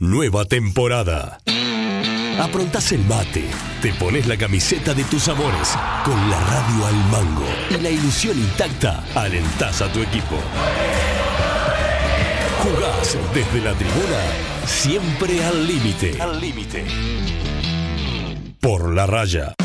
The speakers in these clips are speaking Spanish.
Nueva temporada. Aprontás el mate, te pones la camiseta de tus amores, con la radio al mango y la ilusión intacta, alentás a tu equipo. Jugás desde la tribuna, siempre al límite. Al límite. Por la raya.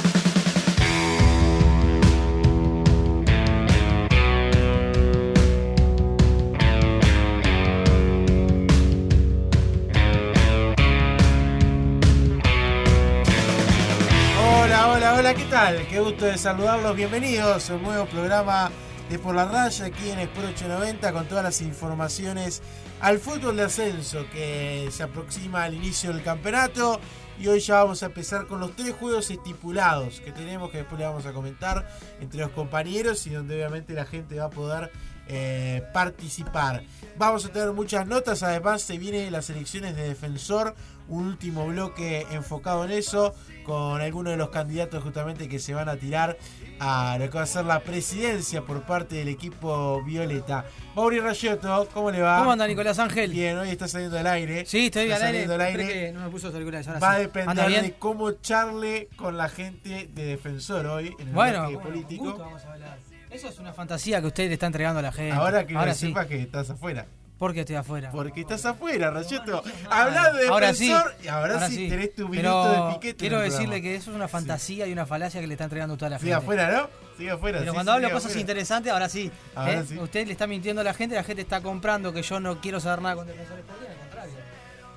¿Qué tal? Qué gusto de saludarlos. Bienvenidos a un nuevo programa de Por la Raya aquí en Sport 890 con todas las informaciones al fútbol de ascenso que se aproxima al inicio del campeonato. Y hoy ya vamos a empezar con los tres juegos estipulados que tenemos que después le vamos a comentar entre los compañeros y donde obviamente la gente va a poder eh, participar. Vamos a tener muchas notas, además se vienen las elecciones de defensor, un último bloque enfocado en eso, con algunos de los candidatos justamente que se van a tirar a lo que va a ser la presidencia por parte del equipo Violeta. Mauri Rayotto, ¿cómo le va? ¿Cómo anda Nicolás Ángel? Bien, hoy está saliendo al aire. Sí, estoy Está al aire. saliendo al aire. No me puso los auriculares, ahora Va a depender de cómo charle con la gente de defensor hoy en el Bueno, político. justo vamos a hablar. Eso es una fantasía que usted le está entregando a la gente. Ahora que ahora sí. sepas que estás afuera. ¿Por qué estoy afuera? Porque estás afuera, Rayeto. Habla de Ahora sí. defensor y ahora, sí, tenés tu minuto Pero de piquete. quiero decirle que eso es una fantasía y una falacia que le está entregando toda la Sigue gente. afuera, ¿no? Sigue afuera. Pero sí, cuando sí, hablo sigue cosas afuera. interesantes, ahora sí. Ahora ¿eh? sí. Usted le está mintiendo a la gente, la gente está comprando que yo no quiero saber nada con defensores por al contrario.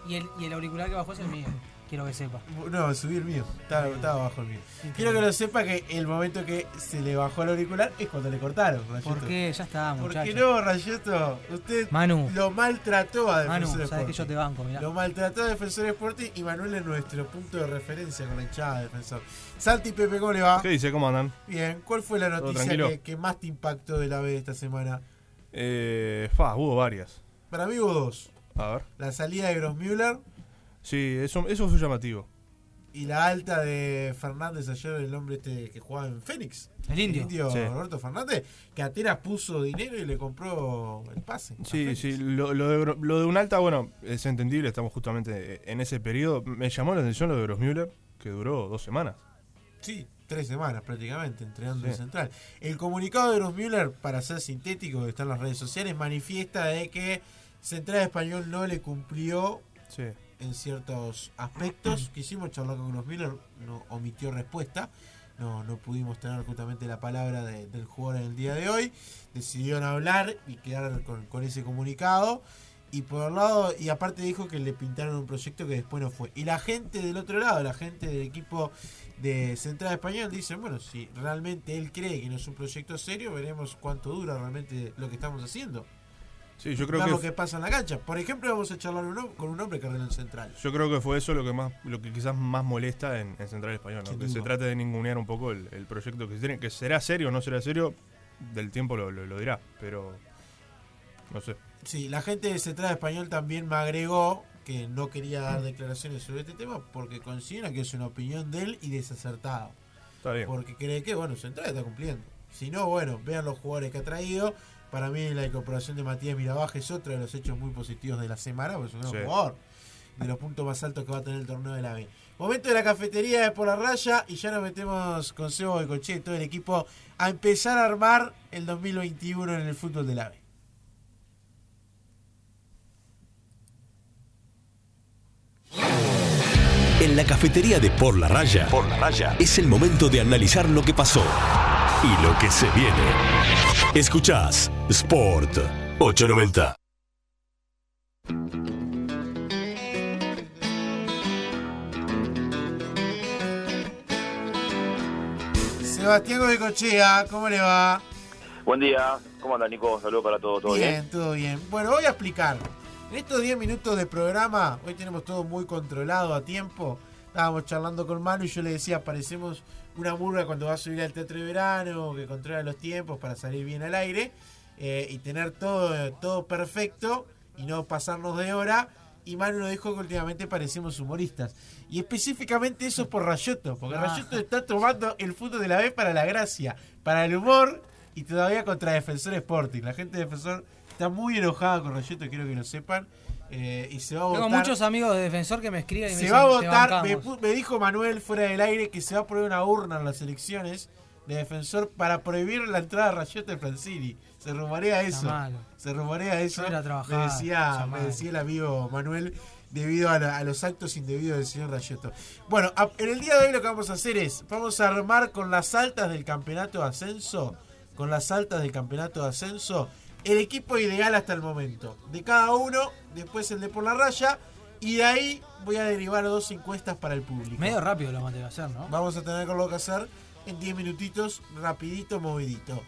Y el, y el auricular que bajó es el mío, quiero que sepa. No, subí el mío. Estaba, estaba bajo el mío. Quiero que lo sepa que el momento que se le bajó el auricular es cuando le cortaron, Rayeto. ¿Por qué? Ya está, ¿Por muchacho. qué no, Rayeto? Usted Manu. lo maltrató a Manu, Defensor sabes que yo te banco, mirá. Lo maltrató a Defensor Sporting y Manuel es nuestro punto de referencia con la hinchada de Defensor. Santi Pepe, ¿cómo le va? ¿Qué dice? ¿Cómo andan? Bien, ¿cuál fue la ¿Todo noticia que más te impactó de la B esta semana? Eh, fa, hubo varias. Para mí hubo dos. A ver. La salida de Grossmüller Sí, eso, eso fue llamativo. y la alta de Fernández ayer, el hombre este que jugaba en Fénix. El indio. Sí. Roberto Fernández, que apenas puso dinero y le compró el pase. a Sí, sí, lo, lo de, lo de un alta, bueno, es entendible, estamos justamente en ese periodo. Me llamó la atención lo de Grossmüller, que duró dos semanas. Sí, tres semanas prácticamente entrenando Sí. en Central. El comunicado de Grossmüller, para ser sintético, que está en las redes sociales, manifiesta de que Central Español no le cumplió Sí. En ciertos aspectos. Quisimos charlar con Grossmüller, no omitió respuesta. No, no pudimos tener justamente la palabra de- del jugador en el día de hoy. Decidieron hablar y quedar con, con ese comunicado. Y por el lado, y aparte dijo que le pintaron un proyecto que después no fue. Y la gente del otro lado, la gente del equipo de Central Español, dicen, bueno, si realmente él cree que no es un proyecto serio, veremos cuánto dura realmente lo que estamos haciendo. Sí, yo creo Veamos que pasa en la cancha. Por ejemplo, vamos a charlar un con un hombre que en Central. yo creo que fue eso lo que más lo que quizás más molesta en, en Central Español, ¿no? Que se trate de ningunear un poco el, el proyecto que se tiene, que será serio o no será serio, del tiempo lo, lo- lo dirá, pero no sé. Sí, la gente de Central Español también me agregó que no quería dar declaraciones sobre este tema porque considera que es una opinión de él y desacertada. Está bien. Porque cree que, bueno, Central está cumpliendo. Si no, bueno, vean los jugadores que ha traído. Para mí la incorporación de Matías Mirabaja es otro de los hechos muy positivos de la semana, porque es un Sí. jugador. De los puntos más altos que va a tener el torneo de la B. Momento de la cafetería de por la raya y ya nos metemos con Sebo y Coche y todo el equipo a empezar a armar el 2021 en el fútbol de la B. En la cafetería de Por la Raya, Por la Raya, es el momento de analizar lo que pasó y lo que se viene. Escuchás Sport 890. Sebastián Goicochea, ¿cómo le va? Buen día, ¿cómo anda Nico? Saludos para todos, ¿todo bien? bien, todo bien. Bueno, voy a explicar. En estos 10 minutos de programa, hoy tenemos todo muy controlado a tiempo. Estábamos charlando con Manu y yo le decía, parecemos una murga cuando va a subir al teatro de verano, que controla los tiempos para salir bien al aire eh, y tener todo, todo perfecto y no pasarnos de hora. Y Manu nos dijo que últimamente parecemos humoristas. Y específicamente eso es por Rayoto, porque Ah. Rayoto está tomando el fútbol de la B para la gracia, para el humor y todavía contra Defensor Sporting. La gente de Defensor está muy enojada con Rayoto, quiero que lo sepan. Eh, y se va a votar. Tengo muchos amigos de defensor que me escriben y me se dicen, va a "Te votar. Me, bancamos". pu- me dijo Manuel fuera del aire que se va a poner una urna en las elecciones de defensor para prohibir la entrada de Rayote de Francini. Se rumorea eso. Se rumorea eso. Me, decía, me decía el amigo Manuel debido a, la- a los actos indebidos del señor Rayoto. Bueno, a- en el día de hoy lo que vamos a hacer es, vamos a armar con las altas del campeonato de ascenso, con las altas del campeonato de ascenso, el equipo ideal hasta el momento. De cada uno, después el de por la raya, y de ahí voy a derivar dos encuestas para el público. Medio rápido lo vamos a tener que hacer, ¿no? Vamos a tener lo que hacer en 10 minutitos, rapidito, movidito.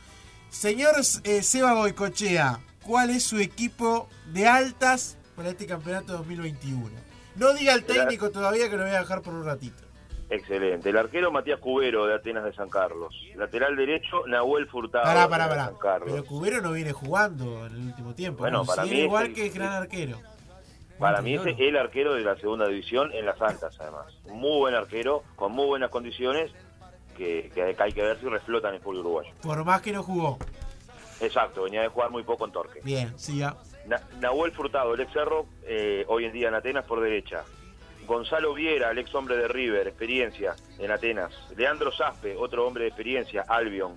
Señor eh, Seba Boicochea, ¿cuál es su equipo de altas para este campeonato 2021? No diga el técnico todavía que lo voy a dejar por un ratito. Excelente. El arquero Matías Cubero de Atenas de San Carlos. Lateral derecho Nahuel Furtado Pará, de pará, Atenas de pará. San Carlos. Pero Cubero no viene jugando en el último tiempo. Bueno, ¿no? para mí es igual el- que es gran arquero. Para mí es el arquero de la segunda división en las altas, además. Muy buen arquero, con muy buenas condiciones, que, que hay que ver si reflotan en el fútbol uruguayo. Por más que no jugó. Exacto, venía de jugar muy poco en Torque. Bien, siga. Na- Nahuel Furtado, el ex Cerro, eh, hoy en día en Atenas por derecha. Gonzalo Viera, el ex hombre de River, experiencia en Atenas. Leandro Zaspe, otro hombre de experiencia, Albion.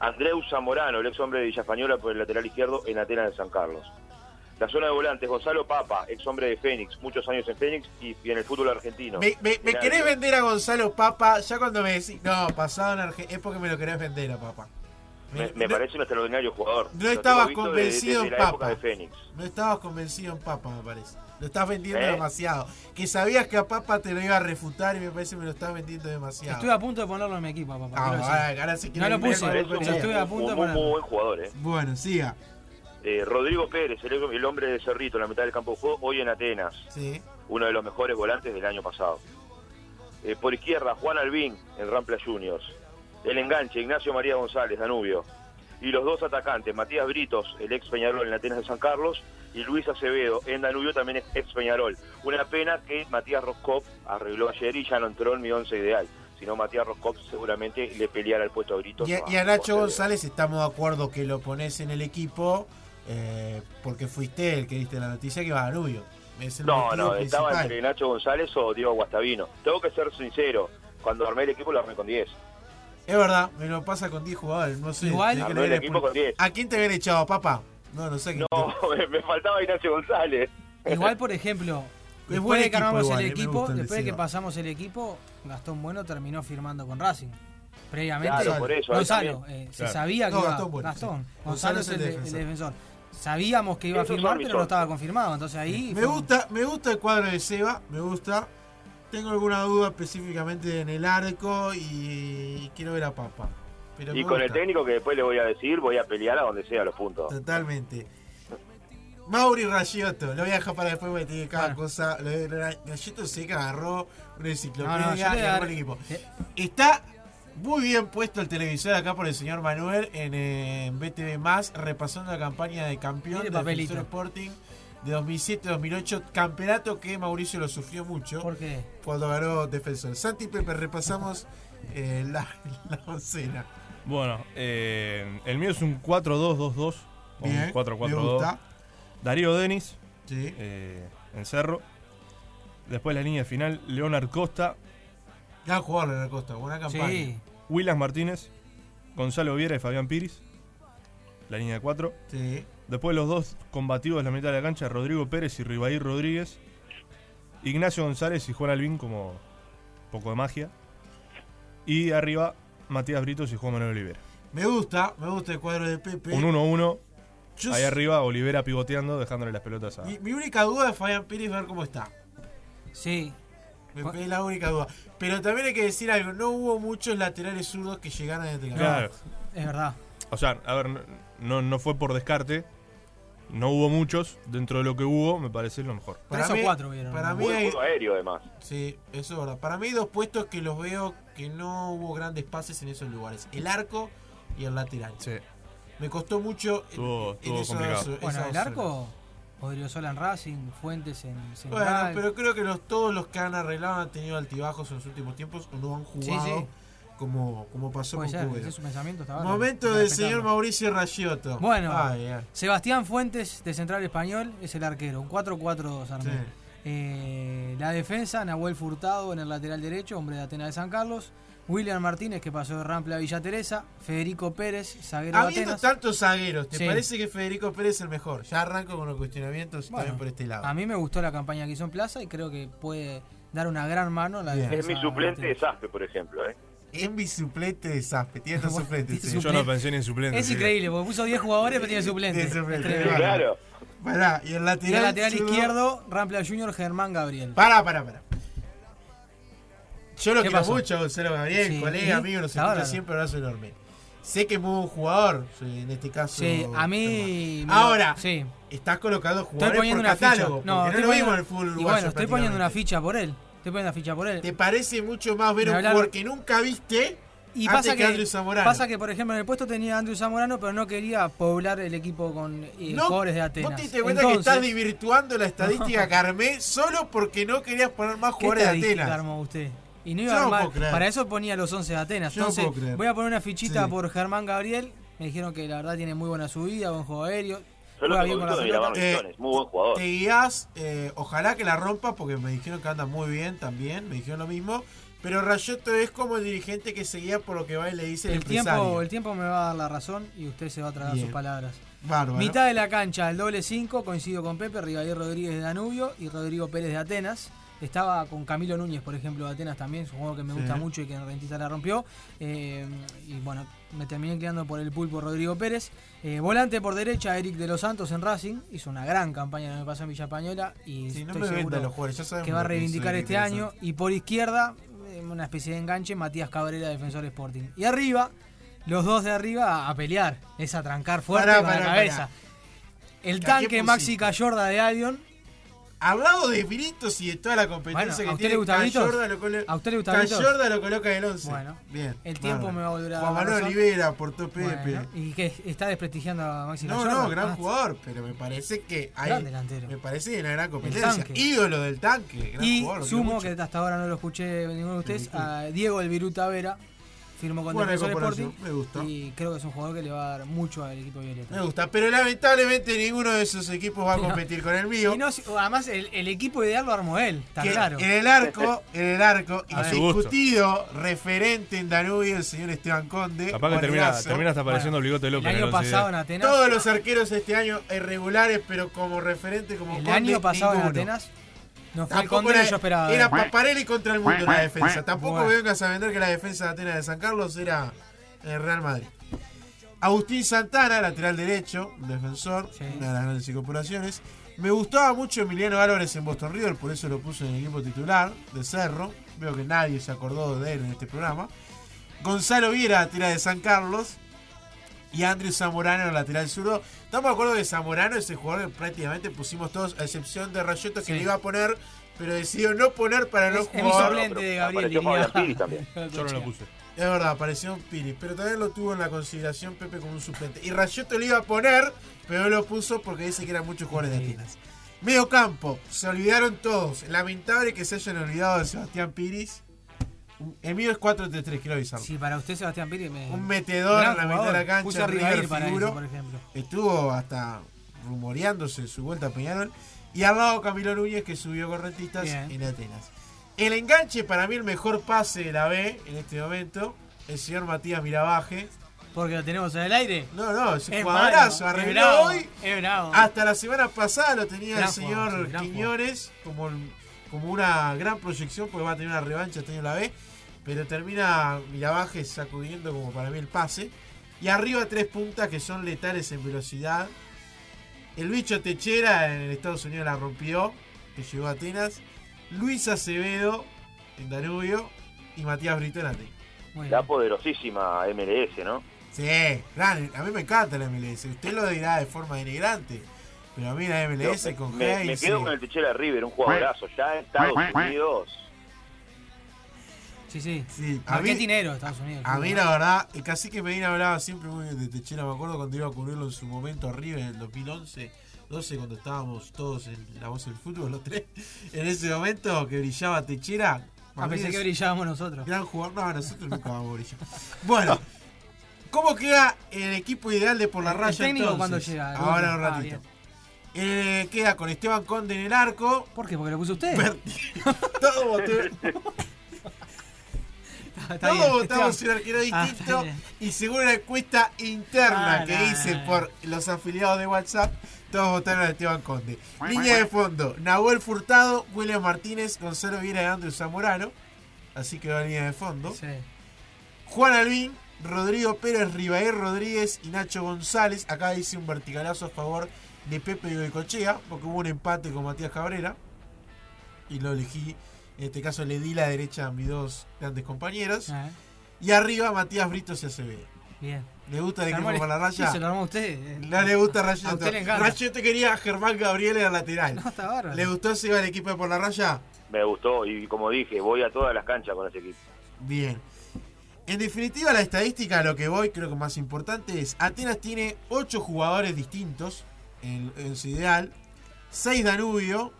Andreu Zamorano, el ex hombre de Villa Española por el lateral izquierdo en Atenas de San Carlos. La zona de volantes, Gonzalo Papa, ex hombre de Fénix, muchos años en Fénix y, y en el fútbol argentino. Me, me- me En querés vender a Gonzalo Papa, ya cuando me decís, no, pasado en Argentina, es porque me lo querés vender a Papa. Me, me no- parece un extraordinario jugador. no estabas convencido desde en la época Papa. de. No estabas convencido en Papa, me parece. Lo estás vendiendo ¿Eh? demasiado. Que sabías que a Papa te lo iba a refutar y me parece que me lo estás vendiendo demasiado. Estuve a punto de ponerlo en mi equipo, papá. Ah, ahora, ahora sí que No lo puse, pero estuve a un- punto de ponerlo. muy buen jugador, ¿eh? Bueno, siga. Eh, Rodrigo Pérez, el, el hombre de Cerrito, en la mitad del campo de juego, hoy en Atenas. Sí. uno de los mejores volantes del año pasado. Eh, por izquierda, Juan Albín, en Rampla Juniors. El enganche, Ignacio María González, Danubio. Y los dos atacantes, Matías Britos, el ex Peñarol en Atenas de San Carlos, y Luis Acevedo, en Danubio, también es ex Peñarol. Una pena que Matías Roscov arregló ayer y ya no entró en mi once ideal. Si no, Matías Roscov seguramente le peleara el puesto a Britos. Y a, a- y a Nacho. González estamos de acuerdo que lo pones en el equipo eh, porque fuiste el que diste la noticia que va a Danubio. Es el No, no, estaba entre Nacho González o Diego Guastavino. Tengo que ser sincero, cuando armé el equipo lo armé con 10. Es verdad, me lo pasa con 10 jugadores. No sé. Igual- Armé el equipo con 10. ¿A quién te habían echado, papá? No, no sé. No, me, me faltaba Ignacio González. Igual, por ejemplo, Es después buen de que equipo armamos igual, el eh, equipo, después de que pasamos el equipo, Gastón Bueno terminó firmando con Racing. Previamente, Claro, por eso. ahí Gonzalo, eh, se Claro. sabía que No, iba Gastón Bueno, Gastón. sí. Gonzalo Gonzalo es el, de- el defensor. defensor. Sabíamos que iba a firmar, pero no estaba confirmado. Entonces ahí. Me fue- gusta, me gusta el cuadro de Seba, me gusta. Tengo alguna duda específicamente en el arco y quiero ver a Papa. Pero Y con el técnico que después le voy a decir, voy a pelear a donde sea los puntos. Totalmente. Mauri Ragiotto, lo voy a dejar para después porque tiene cada Bueno. cosa. Lo de Ra- Ragiotto sé que agarró una enciclopedia No, no, y a armó dar- el equipo. eh, Está muy bien puesto el televisor acá por el señor Manuel en, eh, en BTV Más, repasando la campaña de campeón de Sporting de 2007-2008, campeonato que Mauricio lo sufrió mucho ¿Por qué? cuando ganó Defensor. Santi y Pepe, repasamos eh, la, la oncena. Bueno, eh, el mío es un 4-2-2-2. o Bien, Un me 4-4-2. gusta. Darío Denis, Sí. eh, en Cerro. Después la línea final, Leonard Costa, Gran jugador la costa, buena campaña. Sí. Willas Martínez, Gonzalo Viera y Fabián Piris. La línea de 4. Sí. Después los dos combativos en la mitad de la cancha, Rodrigo Pérez y Ribaí Rodríguez. Ignacio González y Juan Albín como poco de magia. Y arriba, Matías Britos y Juan Manuel Olivera. Me gusta, me gusta el cuadro de Pepe. Un 1-1. Yo Ahí s- arriba, Olivera pivoteando, dejándole las pelotas a. mi, mi única duda de Fabián Pérez es ver cómo está. Sí. Me- Cu- Es la única duda. Pero también hay que decir algo, no hubo muchos laterales zurdos que llegaran a este Claro. Es verdad. O sea, a ver, no, no fue por descarte. No hubo muchos. Dentro de lo que hubo, me parece lo mejor. Tres o cuatro vieron, Para mí hay, juego aéreo, además. sí, eso es verdad. Para mí hay dos puestos que los veo que no hubo grandes pases en esos lugares. El arco y el lateral. Sí. Me costó mucho en- Estuvo- en, estuvo esos Bueno, el arco, Odriozola en Racing, Fuentes en Bueno, pero creo que los, todos los que han arreglado han tenido altibajos en los últimos tiempos o no han Sí, jugado sí. Como, como pasó con es su pensamiento. Momento del señor Mauricio Ragiotto. Bueno, ay. Sebastián Fuentes, de Central Español, es el arquero. Un 4-4-2 armó. Sí. Eh, la defensa, Nahuel Furtado en el lateral derecho, hombre de Atenas de San Carlos. William Martínez, que pasó de Rampla a Villa Teresa. Federico Pérez, zaguero de Habiendo Atenas. tantos zagueros, ¿te Sí. parece que Federico Pérez es el mejor? Ya arranco con los cuestionamientos Bueno, también por este lado. A mí me gustó la campaña que hizo en Plaza y creo que puede dar una gran mano a la defensa. Es mi suplente de. Zaspe, por ejemplo. ¿eh? Mi suplente de Zaspe, tiene dos suplentes. sí. Yo no pensé ni en suplente. Es increíble, porque puso 10 jugadores pero tiene suplente. Tiene suplente. Sí. Claro. Pará, y el Y lateral, el lateral izquierdo, Rampla Junior, Germán Gabriel. Pará, pará, pará. Yo lo ¿Qué quiero pasó? mucho a Gonzalo Gabriel, Sí. colega, amigo, nos escucha bárbaro. siempre, abrazo enorme. Sé que es muy buen jugador, sí, en este caso. Sí, a mí. me lo- Ahora, Sí. estás colocando Estoy jugadores poniendo por una ficha. catálogo, No, porque estoy no lo poniendo, vimos en el fútbol y bueno, estoy poniendo una ficha por él. Estoy poniendo una ficha por él. ¿Te parece mucho más ver un jugador que nunca viste Y antes pasa que, Andrew Zamorano? pasa que, por ejemplo, en el puesto tenía a Andrew Zamorano, pero no quería poblar el equipo con eh, No, jugadores de Atenas. ¿Vos te diste cuenta que estás desvirtuando la estadística que armé solo porque no querías poner más ¿qué jugadores de Atenas? armó usted? Y no Yo iba a no armar. Para eso ponía los 11 de Atenas. Yo no Entonces, creer. voy a poner una fichita Sí. por Germán Gabriel. Me dijeron que la verdad tiene muy buena subida, buen juego aéreo. Yo lo Juega tengo bien con la pelota. Eh, muy buen jugador. Te guías, eh, ojalá que la rompa porque me dijeron que anda muy bien también, me dijeron lo mismo. Pero Rayoto es como el dirigente que se guía por lo que va y le dice el, El tiempo, empresario. el tiempo me va a dar la razón y usted se va a tragar Bien. sus palabras. Bárbaro. Mitad de la cancha, el doble 5, coincido con Pepe, Rivalier Rodríguez de Danubio y Rodrigo Pérez de Atenas. Estaba con Camilo Núñez, por ejemplo, de Atenas también, es un juego que me Sí. gusta mucho y que en Rentista la rompió. Eh, y bueno, me terminé inclinando por el pulpo Rodrigo Pérez. Eh, volante por derecha, Eric de los Santos en Racing. Hizo una gran campaña el año pasado en Villa Española y Sí, no estoy me seguro los jugadores, ya que va a reivindicar este año. Y por izquierda, una especie de enganche, Matías Cabrera, defensor Sporting. Y arriba, los dos de arriba a, pelear, es a trancar fuerte con la cabeza. El ¿A qué tanque Maxi? Cayorda de Albion. Hablado de Britos y de toda la competencia Bueno, ¿a que tiene? Cayorda lo, colo- lo coloca en el 11. Bueno, bien. el tiempo me va a a Juan Manuel. Olivera, aportó Pepe. Bueno, y que está desprestigiando a Maxi No, Cayorda. no, gran jugador, pero me parece que hay, Gran delantero. me parece que hay una gran competencia. Ídolo del tanque, gran Y jugador, sumo, que hasta ahora no lo escuché ninguno de ustedes, a Diego El Viruta Vera. Firmó con Buena Defensor Sporting. me gusta. Y creo que es un jugador que le va a dar mucho al equipo violeta. Me gusta, pero lamentablemente ninguno de esos equipos va a no. competir con el mío. Y no, si- además, el, el equipo ideal lo armó él, está que claro. En el arco, en el arco, indiscutido referente en Danubio, el señor Esteban Conde. Capaz que termina, termina hasta apareciendo Bueno, el bigote El López. en año el once pasado en ideal. Atenas. Todos los arqueros este año irregulares, pero como referente, como el Conde, año pasado en. Atenas no fue Tampoco era, yo esperaba. era. Paparelli contra el mundo en la defensa. Tampoco Bueno. me vengas a vender que la defensa de Atenas de San Carlos era el Real Madrid. Agustín Santana, lateral derecho, un defensor, Sí. una de las grandes incorporaciones. Me gustaba mucho Emiliano Álvarez en Boston River, por eso lo puse en el equipo titular de Cerro. Veo que nadie se acordó de él en este programa. Gonzalo Viera, lateral de San Carlos. Y Andrew Zamorano, lateral zurdo. Estamos de acuerdo que Zamorano es el jugador que prácticamente pusimos todos, a excepción de Rayoto, que Sí. le iba a poner, pero decidió no poner para no Es- jugar. suplente de Gabriel, diría. También. Yo no lo puse. Es verdad, apareció un Piri, pero también lo tuvo en la consideración Pepe como un suplente. Y Rayoto le iba a poner, pero no lo puso porque dice que eran muchos jugadores de. Atenas. Medio campo, se olvidaron todos. Lamentable que se hayan olvidado de Sebastián Piris. El mío es 4-3-3, quiero avisarlo. Sí, para usted, Sebastián Piri, me. Un metedor en la mitad de la cancha, Puso River para figuró. eso, por ejemplo. Estuvo hasta rumoreándose su vuelta a Peñarol. Y al lado Camilo Núñez que subió con rentistas Bien. en Atenas. El enganche, para mí, el mejor pase de la B en este momento. El señor Matías Miravaje. Porque lo tenemos en el aire. No, no, es un es Arregló hoy. Bravo. Hasta la semana pasada lo tenía el señor sí, Quiñones como, el- como una gran proyección porque va a tener una revancha este año en la B. Pero termina Miravaje sacudiendo como para mí el pase. Y arriba tres puntas que son letales en velocidad. El bicho Techera en Estados Unidos la rompió, que llegó a Atenas. Luis Acevedo en Danubio y Matías Brito en Atenas. La poderosísima MLS, ¿no? Sí, gran, a mí me encanta la MLS. Usted lo dirá de forma denigrante. Pero a mí la MLS me, con me- me quedo con el Techera River, un jugadorazo. Ya en Estados Unidos. Sí, sí. Sí, a mí, Marketinero, Estados Unidos. a mí la verdad, el cacique Medina hablaba siempre muy bien de Techera. Me acuerdo cuando iba a cubrirlo en su momento arriba en el 2011, 12, cuando estábamos todos en la voz del fútbol, los tres. En ese momento que brillaba Techera, Ah, pensé que brillábamos nosotros. Gran jugador. No, nosotros nunca vamos a brillar. Bueno, ¿cómo queda el equipo ideal de por la El raya técnico entonces? cuando llega, el Ahora un Ah, ratito. Eh, queda con Esteban Conde en el arco. ¿Por qué? Porque lo puso usted. Votamos, Está todos bien, votamos un arquero Ah, distinto. y según una encuesta interna Ah, que no, hice no, no. por los afiliados de WhatsApp, todos votaron a Esteban Conde. Línea de fondo: Nahuel Furtado, William Martínez, Gonzalo Viera y Andrew Zamorano. Así que va la línea de fondo. Sí. Juan Albín, Rodrigo Pérez, Ribaer Rodríguez y Nacho González. Acá hice un verticalazo a favor de Pepe y Cochea, porque hubo un empate con Matías Cabrera. Y lo elegí. En este caso le di la derecha a mis dos grandes compañeros. Ah, Y arriba Matías Britos y Acevedo. bien. ¿Le gusta el Se equipo armó el- por la raya? Se lo armó usted. eh. No le gusta le encanta. Rayeto quería a Germán Gabriel en el lateral. No, está bárbaro. ¿Le gustó si iba el equipo de por la raya? Me gustó y como dije, voy a todas las canchas con ese equipo. Bien. En definitiva, la estadística a lo que voy, creo que más importante es, Atenas tiene 8 jugadores distintos en, en su ideal, 6 Danubio,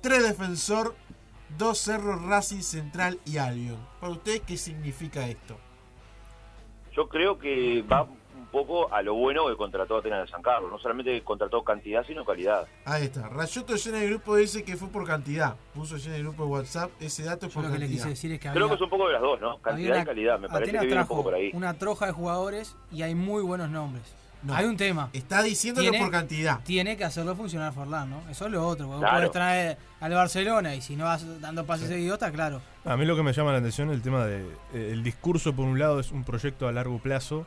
3 Defensor, 2 Cerro, Racing Central y Albion. Para ustedes, ¿qué significa esto? Yo creo que va un poco a lo bueno que contrató Atenas de San Carlos. No solamente contrató cantidad, sino calidad. Ahí está. Rayoto llena el grupo dice que fue por cantidad. Puso llena el grupo de WhatsApp. Ese dato es por lo que le quise decir es que Creo que es un poco de las dos, ¿no? Cantidad una- y calidad. Me parece Atenas que viene un trajo poco por ahí. una troja de jugadores y hay muy buenos nombres. No. Hay un tema. Está Tiene- por cantidad. Tiene que hacerlo funcionar Forlán, ¿no? Eso es lo otro. porque vos Claro. podés traer al Barcelona y si no vas dando pases seguidos, está claro. A mí lo que me llama la atención es el tema de. eh, el discurso, por un lado, es un proyecto a largo plazo.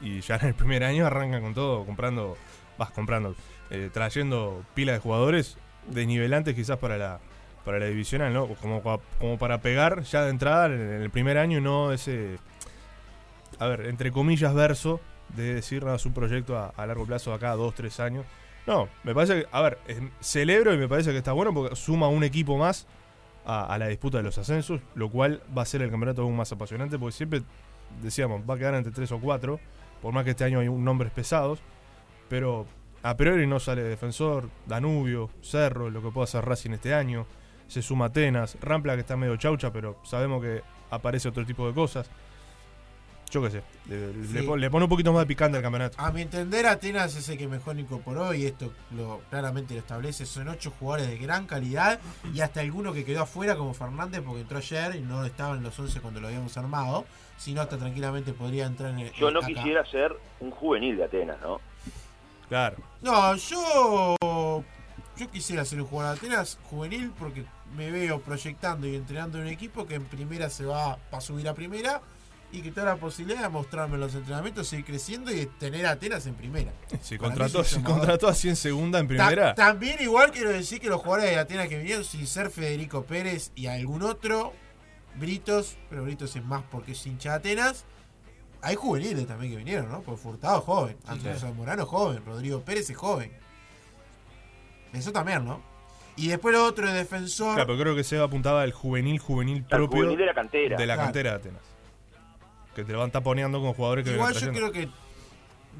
Y ya en el primer año arrancan con todo, comprando. Vas comprando. eh, trayendo pila de jugadores desnivelantes quizás para la. Para la divisional, ¿no? Como, como para pegar ya de entrada en el primer año y no ese. A ver, entre comillas, verso de decir, no, es un proyecto a, a largo plazo, acá dos, tres años. No, me parece que, a ver, celebro y me parece que está bueno porque suma un equipo más a, a la disputa de los ascensos, lo cual va a ser el campeonato aún más apasionante porque siempre decíamos, va a quedar entre tres o cuatro, por más que este año hay un nombres pesados, pero a priori no sale defensor, Danubio, Cerro, lo que pueda hacer Racing este año, se suma Atenas, Rampla que está medio chaucha, pero sabemos que aparece otro tipo de cosas. Yo qué sé, le, Sí. pone un poquito más de picante al campeonato. A mi entender, Atenas es el que mejor incorporó y esto lo claramente lo establece. Son ocho jugadores de gran calidad y hasta alguno que quedó afuera como Fernández porque entró ayer y no estaba en los 11 cuando lo habíamos armado. Si no, hasta tranquilamente podría entrar en el. Yo no acá. quisiera ser un juvenil de Atenas, ¿no? Claro. No, yo. Yo quisiera ser un jugador de Atenas juvenil porque me veo proyectando y entrenando en un equipo que en primera se va a subir a primera y que toda la posibilidad de mostrarme en los entrenamientos, seguir creciendo y tener a Atenas en primera. Si contrató, si contrató así en segunda, en Ta- primera. también igual quiero decir que los jugadores de Atenas que vinieron, sin ser Federico Pérez y algún otro, Britos, pero Britos es más porque es hincha de Atenas. Hay juveniles también que vinieron, ¿no? Porque Furtado es joven, Antonio Zamorano es joven, Rodrigo Pérez es joven. Eso también, ¿no? Y después lo otro de defensor. Claro, pero creo que Seba apuntaba al juvenil, juvenil El propio juvenil de la cantera. de la Claro. cantera de Atenas. Que te lo van taponeando con jugadores que Igual yo creo que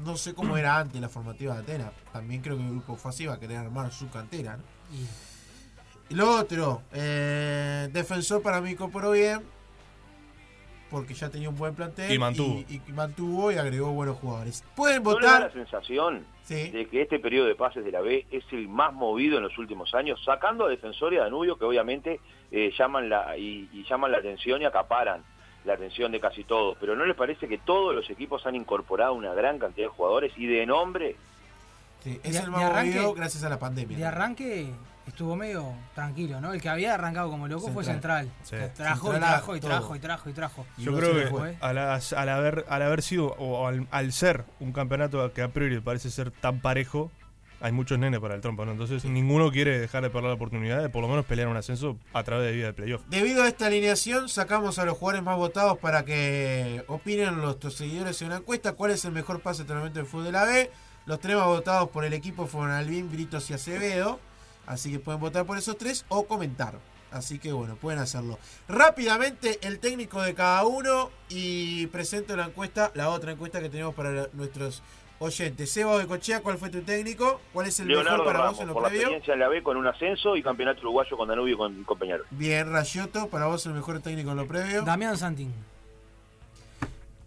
no sé cómo era antes la formativa de Atenas. También creo que el grupo fue así, va a querer armar su cantera, ¿no? Y Y lo otro, eh, defensor para mí incorporó bien, porque ya tenía un buen plantel. Y mantuvo. Y, y mantuvo y agregó buenos jugadores. Pueden ¿No le da la votar. sensación Sí. de que este periodo de pases de la B es el más movido en los últimos años, sacando a Defensor y a Danubio, que obviamente eh, llaman la y, y llaman la atención y acaparan la atención de casi todos. Pero ¿no les parece que todos los equipos han incorporado una gran cantidad de jugadores y de nombre? sí, es De- el de más arranque- movido gracias a la pandemia. de arranque estuvo medio tranquilo, ¿no? El que había arrancado como loco fue Central. Sí. Que Trajo y trajo y trajo y trajo y trajo. Y Yo creo que le fue. al, al haber, al haber sido, o al, al ser un campeonato que a priori parece ser tan parejo, hay muchos nenes para el trompo, ¿no? Entonces ninguno quiere dejar de perder la oportunidad de por lo menos pelear un ascenso a través de vida de playoff. Debido a esta alineación, sacamos a los jugadores más votados para que opinen nuestros seguidores en una encuesta cuál es el mejor pase de entrenamiento del fútbol de la B. Los tres más votados por el equipo fueron Albín, Britos y Acevedo. Así que pueden votar por esos tres o comentar. Así que bueno, pueden hacerlo. Rápidamente el técnico de cada uno y presento la encuesta, la otra encuesta que tenemos para nuestros oyente. Seba de Cochea, ¿cuál fue tu técnico? ¿Cuál es el Leonardo mejor para Ramos, vos en lo por la previo? experiencia en la B con un ascenso y campeonato uruguayo con Danubio y con, con Peñarol. Bien, Rayoto, para vos el mejor técnico en lo previo. Damián Santín.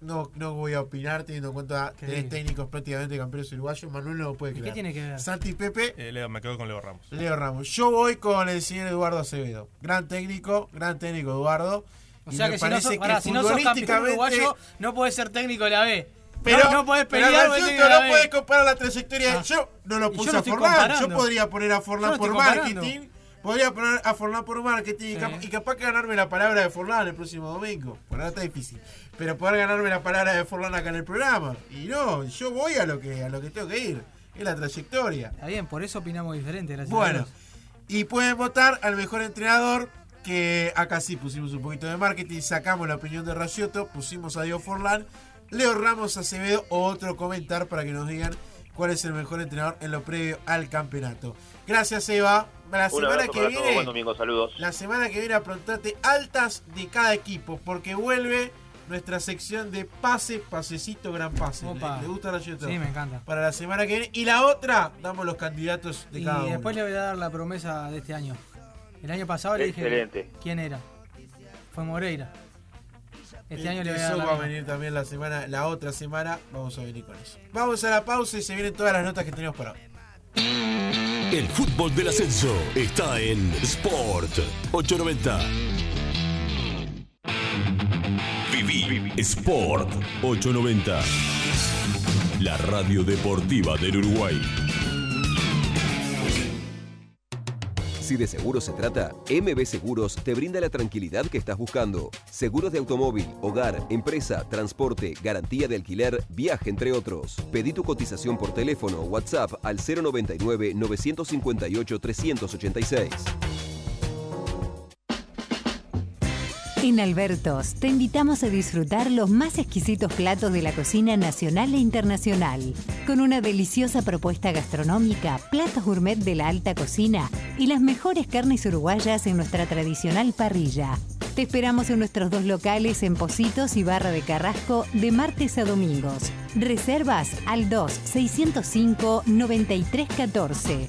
No, no voy a opinar teniendo en cuenta tres lindo. técnicos prácticamente campeones uruguayos. Manuel no lo puede ¿Y creer. qué tiene que ver? Santi y Pepe, Eh, Leo, me quedo con Leo Ramos. Leo Ramos. Yo voy con el señor Eduardo Acevedo. Gran técnico, gran técnico Eduardo. O Y sea que si no, sos, que pará, si no sos campeón uruguayo, no podés ser técnico de la B. Pero no, no podés pero pelear la no puede comparar la trayectoria. Ah. Yo no lo puse yo no a Forlán. Yo podría poner a Forlán por marketing. Podría poner a Forlán por marketing y Sí. cap- y capaz que ganarme la palabra de Forlán el próximo domingo. Por ahora está difícil. Pero poder ganarme la palabra de Forlán acá en el programa. Y no, yo voy a lo que a lo que tengo que ir. Es la trayectoria. Está bien, por eso opinamos diferente, gracias Bueno, y pueden votar al mejor entrenador. Que acá sí pusimos un poquito de marketing, sacamos la opinión de Rayoto, pusimos a Diego Forlán, Leo Ramos Acevedo o otro comentar para que nos digan cuál es el mejor entrenador en lo previo al campeonato. Gracias, Eva. La semana que para todos, buen viene, domingo, saludos. la semana que viene aprontate altas de cada equipo, porque vuelve nuestra sección de pase, pasecito, gran pase. ¿Le, Opa. le gusta Rayoto? Sí, me encanta. Para la semana que viene. Y la otra, damos los candidatos de Y cada uno. después le voy a dar la promesa de este año. El año pasado le dije Excelente. quién era. Fue Moreira. Este año le voy a Eso dar va a venir también la semana, la otra semana, vamos a venir con eso. Vamos a la pausa y se vienen todas las notas que tenemos para hoy. El fútbol del ascenso está en Sport 890. Viví Sport 890. La radio deportiva del Uruguay. Si de seguro se trata, MB Seguros te brinda la tranquilidad que estás buscando. Seguros de automóvil, hogar, empresa, transporte, garantía de alquiler, viaje, entre otros. Pedí tu cotización por teléfono o WhatsApp al 099-958-386. En Albertos te invitamos a disfrutar los más exquisitos platos de la cocina nacional e internacional, con una deliciosa propuesta gastronómica, platos gourmet de la alta cocina y las mejores carnes uruguayas en nuestra tradicional parrilla. Te esperamos en nuestros dos locales en Positos y Barra de Carrasco de martes a domingos. Reservas al 2-605-9314.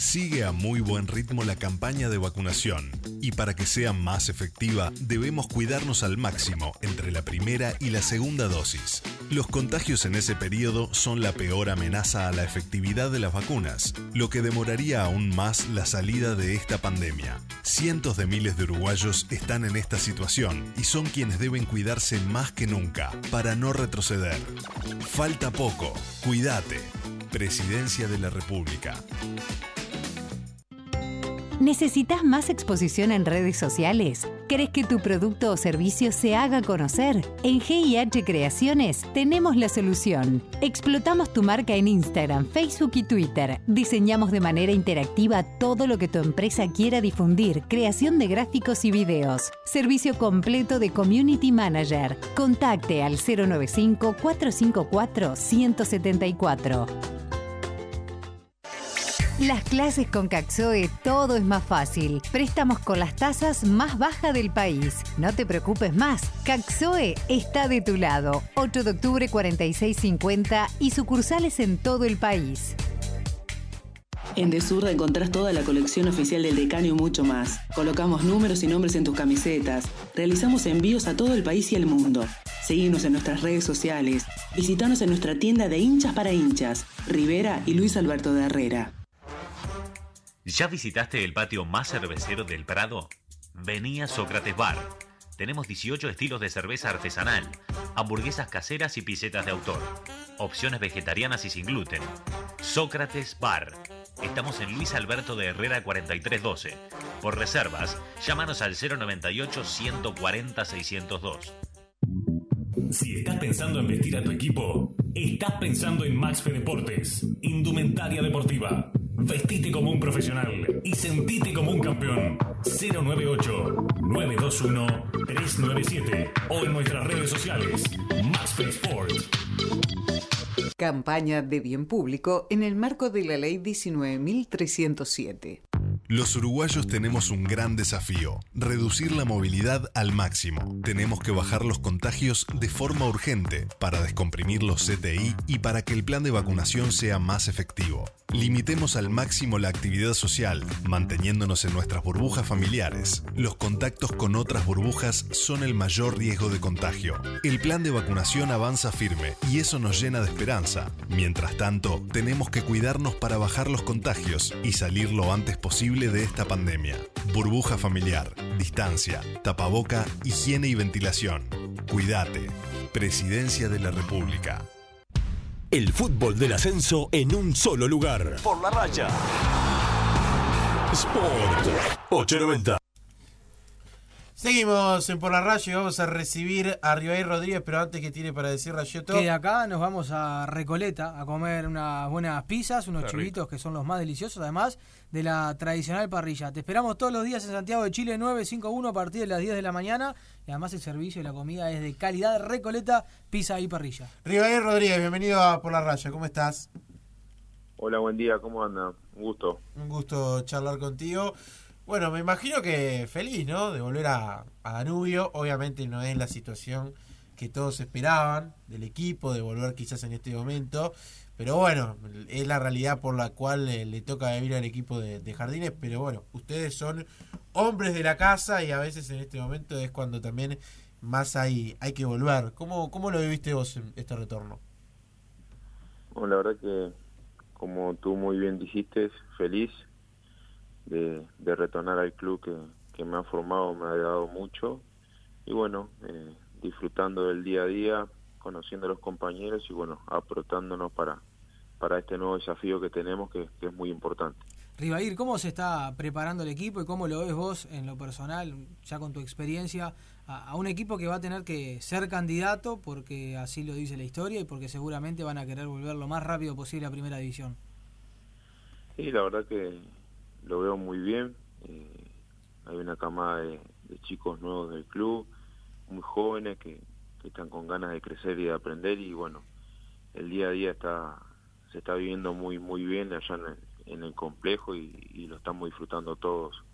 Sigue a muy buen ritmo la campaña de vacunación y para que sea más efectiva debemos cuidarnos al máximo entre la primera y la segunda dosis. Los contagios en ese periodo son la peor amenaza a la efectividad de las vacunas, lo que demoraría aún más la salida de esta pandemia. Cientos de miles de uruguayos están en esta situación y son quienes deben cuidarse más que nunca para no retroceder. Falta poco, cuídate. Presidencia de la República. ¿Necesitas más exposición en redes sociales? ¿Crees que tu producto o servicio se haga conocer? En GIH Creaciones tenemos la solución. Explotamos tu marca en Instagram, Facebook y Twitter. Diseñamos de manera interactiva todo lo que tu empresa quiera difundir, creación de gráficos y videos. Servicio completo de Community Manager. Contacte al 095-454-174. Las clases con Caxoe todo es más fácil. Préstamos con las tasas más bajas del país. No te preocupes más. Caxoe está de tu lado. 8 de octubre 4650 y sucursales en todo el país. En Desurda encontrás toda la colección oficial del Decano y mucho más. Colocamos números y nombres en tus camisetas. Realizamos envíos a todo el país y el mundo. Seguimos en nuestras redes sociales. Visítanos en nuestra tienda de hinchas para hinchas, Rivera y Luis Alberto de Herrera. ¿Ya visitaste el patio más cervecero del Prado? Vení a Sócrates Bar. Tenemos 18 estilos de cerveza artesanal, hamburguesas caseras y pisetas de autor. Opciones vegetarianas y sin gluten. Sócrates Bar. Estamos en Luis Alberto de Herrera 4312. Por reservas, llámanos al 098 140 602. Si estás pensando en vestir a tu equipo, estás pensando en Maxfe Deportes, indumentaria deportiva. Vestite como un profesional y sentite como un campeón. 098-921-397 o en nuestras redes sociales. Maxfe Sport. Campaña de bien público en el marco de la Ley 19.307. Los uruguayos tenemos un gran desafío, reducir la movilidad al máximo. Tenemos que bajar los contagios de forma urgente para descomprimir los CTI y para que el plan de vacunación sea más efectivo. Limitemos al máximo la actividad social, manteniéndonos en nuestras burbujas familiares. Los contactos con otras burbujas son el mayor riesgo de contagio. El plan de vacunación avanza firme y eso nos llena de esperanza. Mientras tanto, tenemos que cuidarnos para bajar los contagios y salir lo antes posible de esta pandemia. Burbuja familiar, distancia, tapaboca, higiene y ventilación. Cuídate. Presidencia de la República. El fútbol del ascenso en un solo lugar. Por la raya. Sport 890. Seguimos en Por la Radio y vamos a recibir a Ribair Rodríguez, pero antes que tiene para decir Rayoto. Que de acá nos vamos a Recoleta a comer unas buenas pizzas, unos chivitos que son los más deliciosos, además de la tradicional parrilla. Te esperamos todos los días en Santiago de Chile 951 a partir de las 10 de la mañana y además el servicio y la comida es de calidad Recoleta, pizza y parrilla. Ribair Rodríguez, bienvenido a Por la Raya, ¿cómo estás? Hola, buen día, ¿cómo anda? Un gusto. Un gusto charlar contigo. Bueno, me imagino que feliz, ¿no? De volver a, a Danubio. Obviamente no es la situación que todos esperaban del equipo, de volver quizás en este momento. Pero bueno, es la realidad por la cual le toca vivir al equipo de, de Jardines. Pero bueno, ustedes son hombres de la casa y a veces en este momento es cuando también más hay, hay que volver. ¿Cómo, ¿Cómo lo viviste vos en este retorno? Bueno, la verdad que, como tú muy bien dijiste, feliz de, de retornar al club que, que me ha formado, me ha dado mucho. Y bueno, eh, disfrutando del día a día, conociendo a los compañeros y bueno, aprotándonos para, para este nuevo desafío que tenemos que, que es muy importante. Ribair, ¿cómo se está preparando el equipo y cómo lo ves vos en lo personal, ya con tu experiencia, a, a un equipo que va a tener que ser candidato porque así lo dice la historia y porque seguramente van a querer volver lo más rápido posible a Primera División? Sí, la verdad que lo veo muy bien. Eh, hay una camada de, chicos nuevos del club, muy jóvenes que, están con ganas de crecer y de aprender y bueno, el día a día está se está viviendo muy muy bien allá en el, en el complejo y, lo estamos disfrutando todos,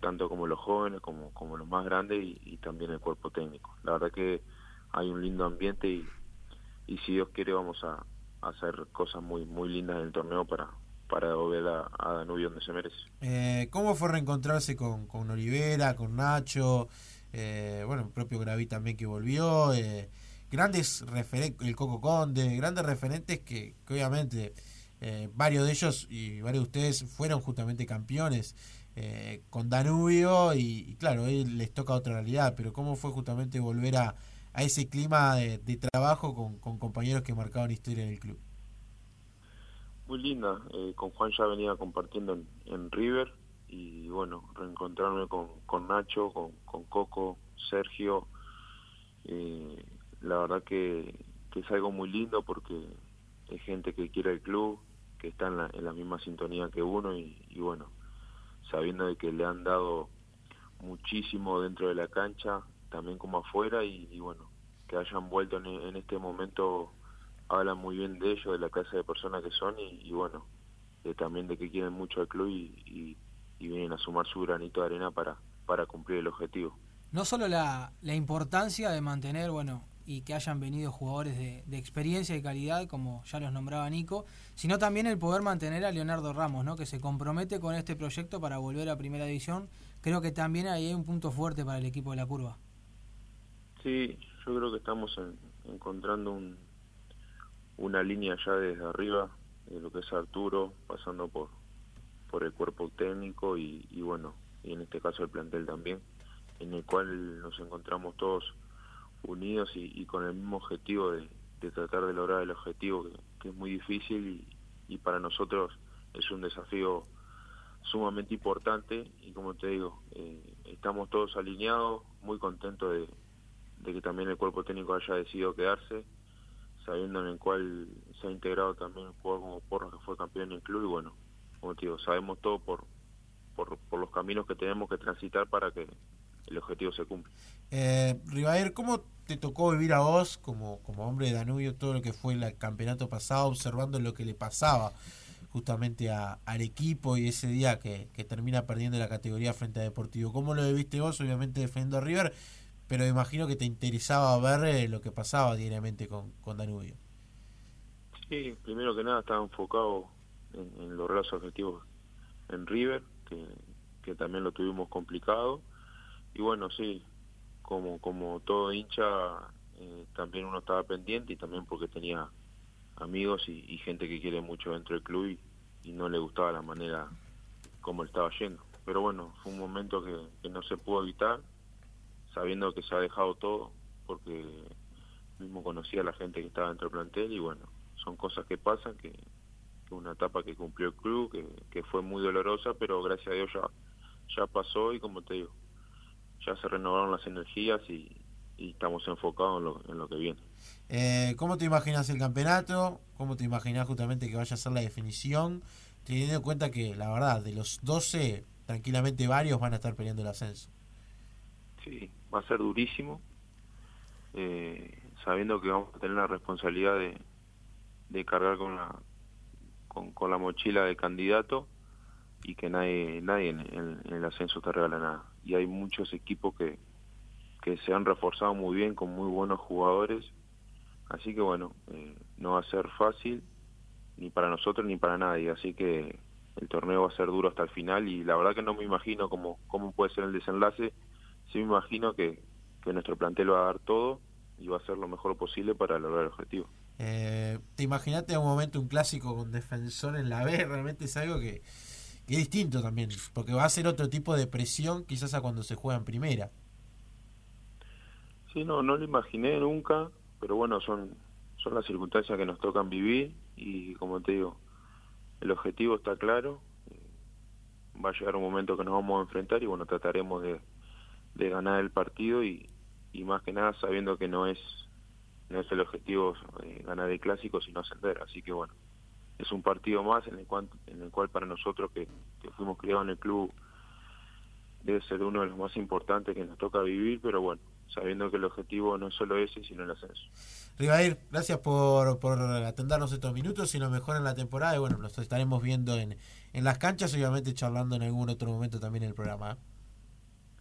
tanto como los jóvenes como, como los más grandes y, también el cuerpo técnico. La verdad que hay un lindo ambiente y, y si Dios quiere vamos a, a hacer cosas muy muy lindas en el torneo para para volver a, a Danubio donde se merece. Eh, ¿Cómo fue reencontrarse con, Olivera, con Nacho? Eh, bueno, el propio Graví también que volvió. Eh, grandes referentes, el Coco Conde, grandes referentes que, obviamente eh, varios de ellos y varios de ustedes fueron justamente campeones eh, con Danubio y, claro, hoy les toca otra realidad, pero ¿cómo fue justamente volver a, a ese clima de, trabajo con, con compañeros que marcaban historia en el club? Muy linda, eh, con Juan ya venía compartiendo en, en River y bueno, reencontrarme con, con Nacho, con, con Coco, Sergio, eh, la verdad que, es algo muy lindo porque es gente que quiere el club, que está en la, en la misma sintonía que uno y, y bueno, sabiendo de que le han dado muchísimo dentro de la cancha, también como afuera y, y bueno, que hayan vuelto en, en este momento hablan muy bien de ellos, de la clase de personas que son y, y bueno, eh, también de que quieren mucho al club y, y, y vienen a sumar su granito de arena para, para cumplir el objetivo. No solo la, la importancia de mantener, bueno, y que hayan venido jugadores de, de, experiencia y calidad, como ya los nombraba Nico, sino también el poder mantener a Leonardo Ramos, ¿no? que se compromete con este proyecto para volver a Primera División. Creo que también ahí hay un punto fuerte para el equipo de la curva. Sí, yo creo que estamos en, encontrando un, una línea ya desde arriba, de lo que es Arturo, pasando por, por el cuerpo técnico y, bueno, y en este caso el plantel también, en el cual nos encontramos todos unidos y, con el mismo objetivo de, de, tratar de lograr el objetivo, que, es muy difícil y, para nosotros es un desafío sumamente importante y como te digo, eh, estamos todos alineados, muy contentos de, que también el cuerpo técnico haya decidido quedarse, sabiendo en el cual se ha integrado también un jugador como Porras que fue campeón en el club y bueno, como te digo, sabemos todo por, por, los caminos que tenemos que transitar para que el objetivo se cumpla. Eh, ¿cómo te tocó vivir a vos como, como hombre de Danubio todo lo que fue el campeonato pasado, observando lo que le pasaba justamente a- al equipo y ese día que, que termina perdiendo la categoría frente a Deportivo. ¿Cómo lo viste vos? Obviamente defendiendo a River, pero imagino que te interesaba ver eh, lo que pasaba diariamente con, con Danubio. Sí, primero que nada estaba enfocado en, en lograr los objetivos en River, que, que también lo tuvimos complicado. Y bueno, sí, como, como todo hincha, eh, también uno estaba pendiente y también porque tenía amigos y, gente que quiere mucho dentro del club y, no le gustaba la manera como estaba yendo. Pero bueno, fue un momento que, que no se pudo evitar, sabiendo que se ha dejado todo, porque mismo conocía a la gente que estaba dentro del plantel y bueno, son cosas que pasan, que, que una etapa que cumplió el club, que, que fue muy dolorosa, pero gracias a Dios ya, ya pasó y como te digo, ya se renovaron las energías y, y estamos enfocados en lo, en lo que viene. Eh, ¿Cómo te imaginas el campeonato? ¿Cómo te imaginas justamente que vaya a ser la definición? Teniendo en cuenta que, la verdad, de los 12, tranquilamente varios van a estar peleando el ascenso. Sí, va a ser durísimo, eh, sabiendo que vamos a tener la responsabilidad de, cargar con la, con, la mochila de candidato y que nadie, nadie en el ascenso te regala nada. Y hay muchos equipos que, que se han reforzado muy bien con muy buenos jugadores, así que bueno, eh, no va a ser fácil ni para nosotros ni para nadie, así que el torneo va a ser duro hasta el final y la verdad que no me imagino cómo, cómo puede ser el desenlace, sí me imagino que, que nuestro plantel va a dar todo y va a hacer lo mejor posible para lograr el objetivo. Eh, ¿Te imaginaste en un momento un clásico con defensor en la B? Realmente es algo que, que es distinto también, porque va a ser otro tipo de presión quizás a cuando se juega en primera. Sí, no, no lo imaginé nunca, pero bueno, son, son las circunstancias que nos tocan vivir y como te digo, el objetivo está claro, va a llegar un momento que nos vamos a enfrentar y bueno, trataremos de, de ganar el partido y, y más que nada sabiendo que no es no es el objetivo eh, ganar el clásico sino ascender, así que bueno, es un partido más en el cual, en el cual para nosotros que, fuimos criados en el club debe ser uno de los más importantes que nos toca vivir, pero bueno, sabiendo que el objetivo no es solo ese, sino el ascenso. Rivair, gracias por, por atendernos estos minutos y mejor en la temporada. Y bueno, nos estaremos viendo en, en las canchas, obviamente charlando en algún otro momento también en el programa.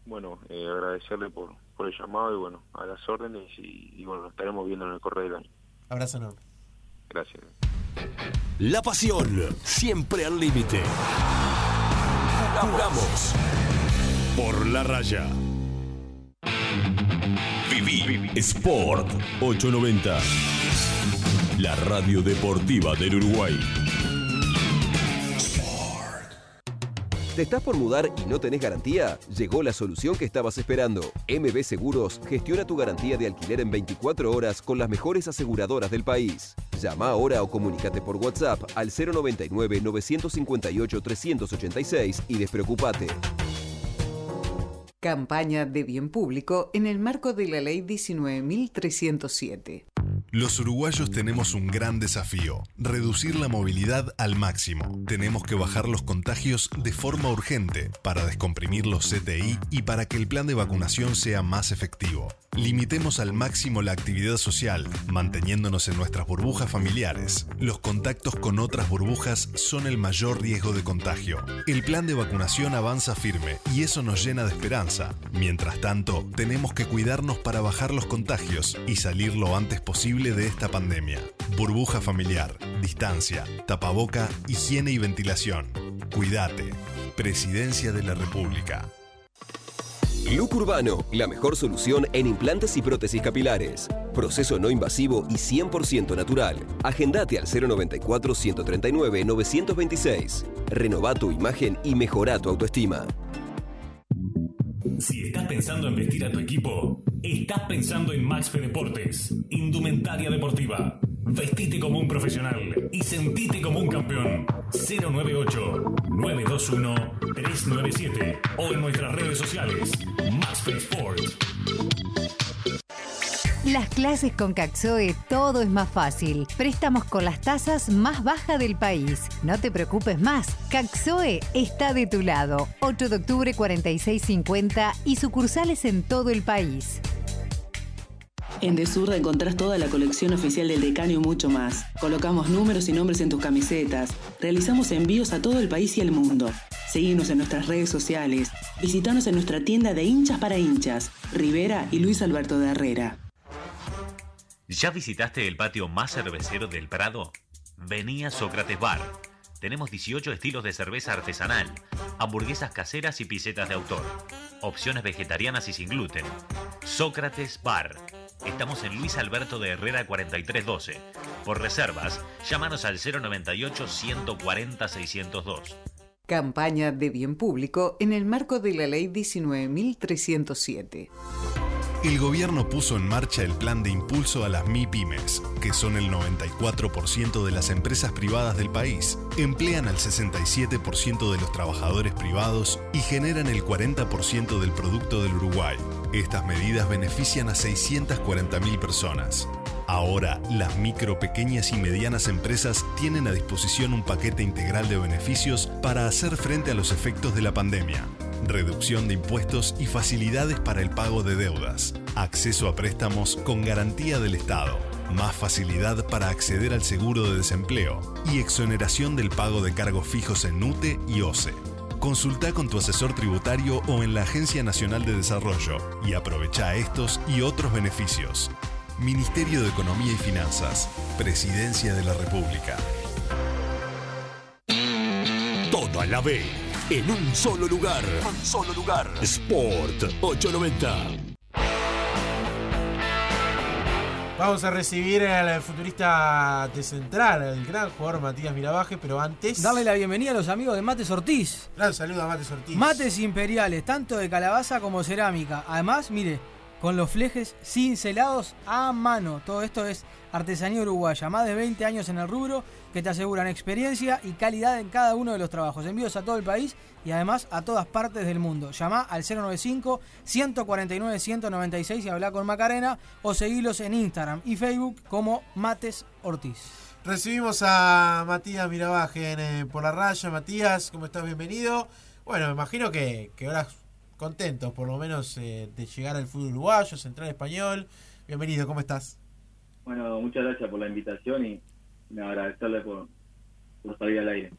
Bueno, eh, agradecerle por, por el llamado y bueno, a las órdenes y, y bueno, nos estaremos viendo en el correo del año. Abrazo enorme. Gracias. La pasión, siempre al límite. Jugamos por la raya. Viví Sport 890. La radio deportiva del Uruguay. ¿Te estás por mudar y no tenés garantía? Llegó la solución que estabas esperando. MB Seguros gestiona tu garantía de alquiler en 24 horas con las mejores aseguradoras del país. Llama ahora o comunícate por WhatsApp al 099-958-386 y despreocupate. Campaña de bien público en el marco de la Ley 19.307. Los uruguayos tenemos un gran desafío, reducir la movilidad al máximo. Tenemos que bajar los contagios de forma urgente para descomprimir los CTI y para que el plan de vacunación sea más efectivo. Limitemos al máximo la actividad social, manteniéndonos en nuestras burbujas familiares. Los contactos con otras burbujas son el mayor riesgo de contagio. El plan de vacunación avanza firme y eso nos llena de esperanza. Mientras tanto, tenemos que cuidarnos para bajar los contagios y salir lo antes posible de esta pandemia. Burbuja familiar, distancia, tapaboca, higiene y ventilación. Cuídate. Presidencia de la República. Look Urbano, la mejor solución en implantes y prótesis capilares. Proceso no invasivo y 100% natural. Agendate al 094-139-926. Renova tu imagen y mejora tu autoestima. Si estás pensando en vestir a tu equipo, estás pensando en Maxpe Deportes, indumentaria deportiva. Vestite como un profesional y sentite como un campeón. 098-921-397 o en nuestras redes sociales. Maxpe Sport. Las clases con Caxoe todo es más fácil. Préstamos con las tasas más bajas del país. No te preocupes más. Caxoe está de tu lado. 8 de octubre 4650 y sucursales en todo el país. En Desurra encontrás toda la colección oficial del Decano y mucho más. Colocamos números y nombres en tus camisetas. Realizamos envíos a todo el país y el mundo. Seguimos en nuestras redes sociales. Visítanos en nuestra tienda de hinchas para hinchas, Rivera y Luis Alberto de Herrera. ¿Ya visitaste el patio más cervecero del Prado? Vení a Sócrates Bar. Tenemos 18 estilos de cerveza artesanal, hamburguesas caseras y pisetas de autor. Opciones vegetarianas y sin gluten. Sócrates Bar. Estamos en Luis Alberto de Herrera 4312. Por reservas, llámanos al 098 140 602. Campaña de bien público en el marco de la Ley 19.307. El gobierno puso en marcha el plan de impulso a las MIPYMES, que son el 94% de las empresas privadas del país, emplean al 67% de los trabajadores privados y generan el 40% del producto del Uruguay. Estas medidas benefician a 640.000 personas. Ahora, las micro, pequeñas y medianas empresas tienen a disposición un paquete integral de beneficios para hacer frente a los efectos de la pandemia reducción de impuestos y facilidades para el pago de deudas, acceso a préstamos con garantía del Estado, más facilidad para acceder al seguro de desempleo y exoneración del pago de cargos fijos en UTE y OCE. Consulta con tu asesor tributario o en la Agencia Nacional de Desarrollo y aprovecha estos y otros beneficios. Ministerio de Economía y Finanzas, Presidencia de la República. Todo a la B, en un solo lugar. Un solo lugar. Sport 890. Vamos a recibir al futurista de Central, el gran jugador Matías Mirabaje, pero antes. Darle la bienvenida a los amigos de Mates Ortiz. Gran saludo a Mates Ortiz. Mates imperiales, tanto de calabaza como cerámica. Además, mire, con los flejes cincelados a mano. Todo esto es artesanía uruguaya. Más de 20 años en el rubro que te aseguran experiencia y calidad en cada uno de los trabajos. Envíos a todo el país y además a todas partes del mundo. Llama al 095-149-196 y habla con Macarena o seguilos en Instagram y Facebook como Mates Ortiz. Recibimos a Matías Mirabaje eh, por la raya. Matías, ¿cómo estás? Bienvenido. Bueno, me imagino que, que ahora contento por lo menos eh, de llegar al fútbol uruguayo, central español. Bienvenido, ¿cómo estás? Bueno, muchas gracias por la invitación y me agradecerle por, por salir al aire.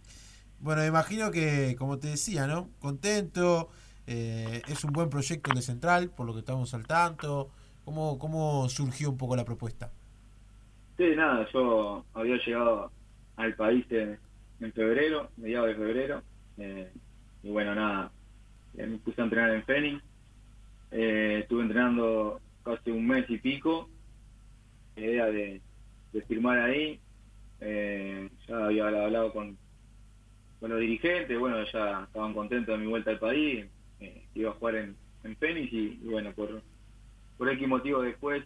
Bueno, imagino que, como te decía, ¿no? Contento, eh, es un buen proyecto de Central, por lo que estamos al tanto. ¿Cómo, ¿Cómo surgió un poco la propuesta? Sí, nada, yo había llegado al país en, en febrero, mediados de febrero, eh, y bueno, nada, eh, me puse a entrenar en Fénix, eh, estuve entrenando casi un mes y pico, la idea de, de firmar ahí, eh, ya había hablado con, con los dirigentes, bueno, ya estaban contentos de mi vuelta al país, eh, iba a jugar en, en y, bueno, por, por X motivo después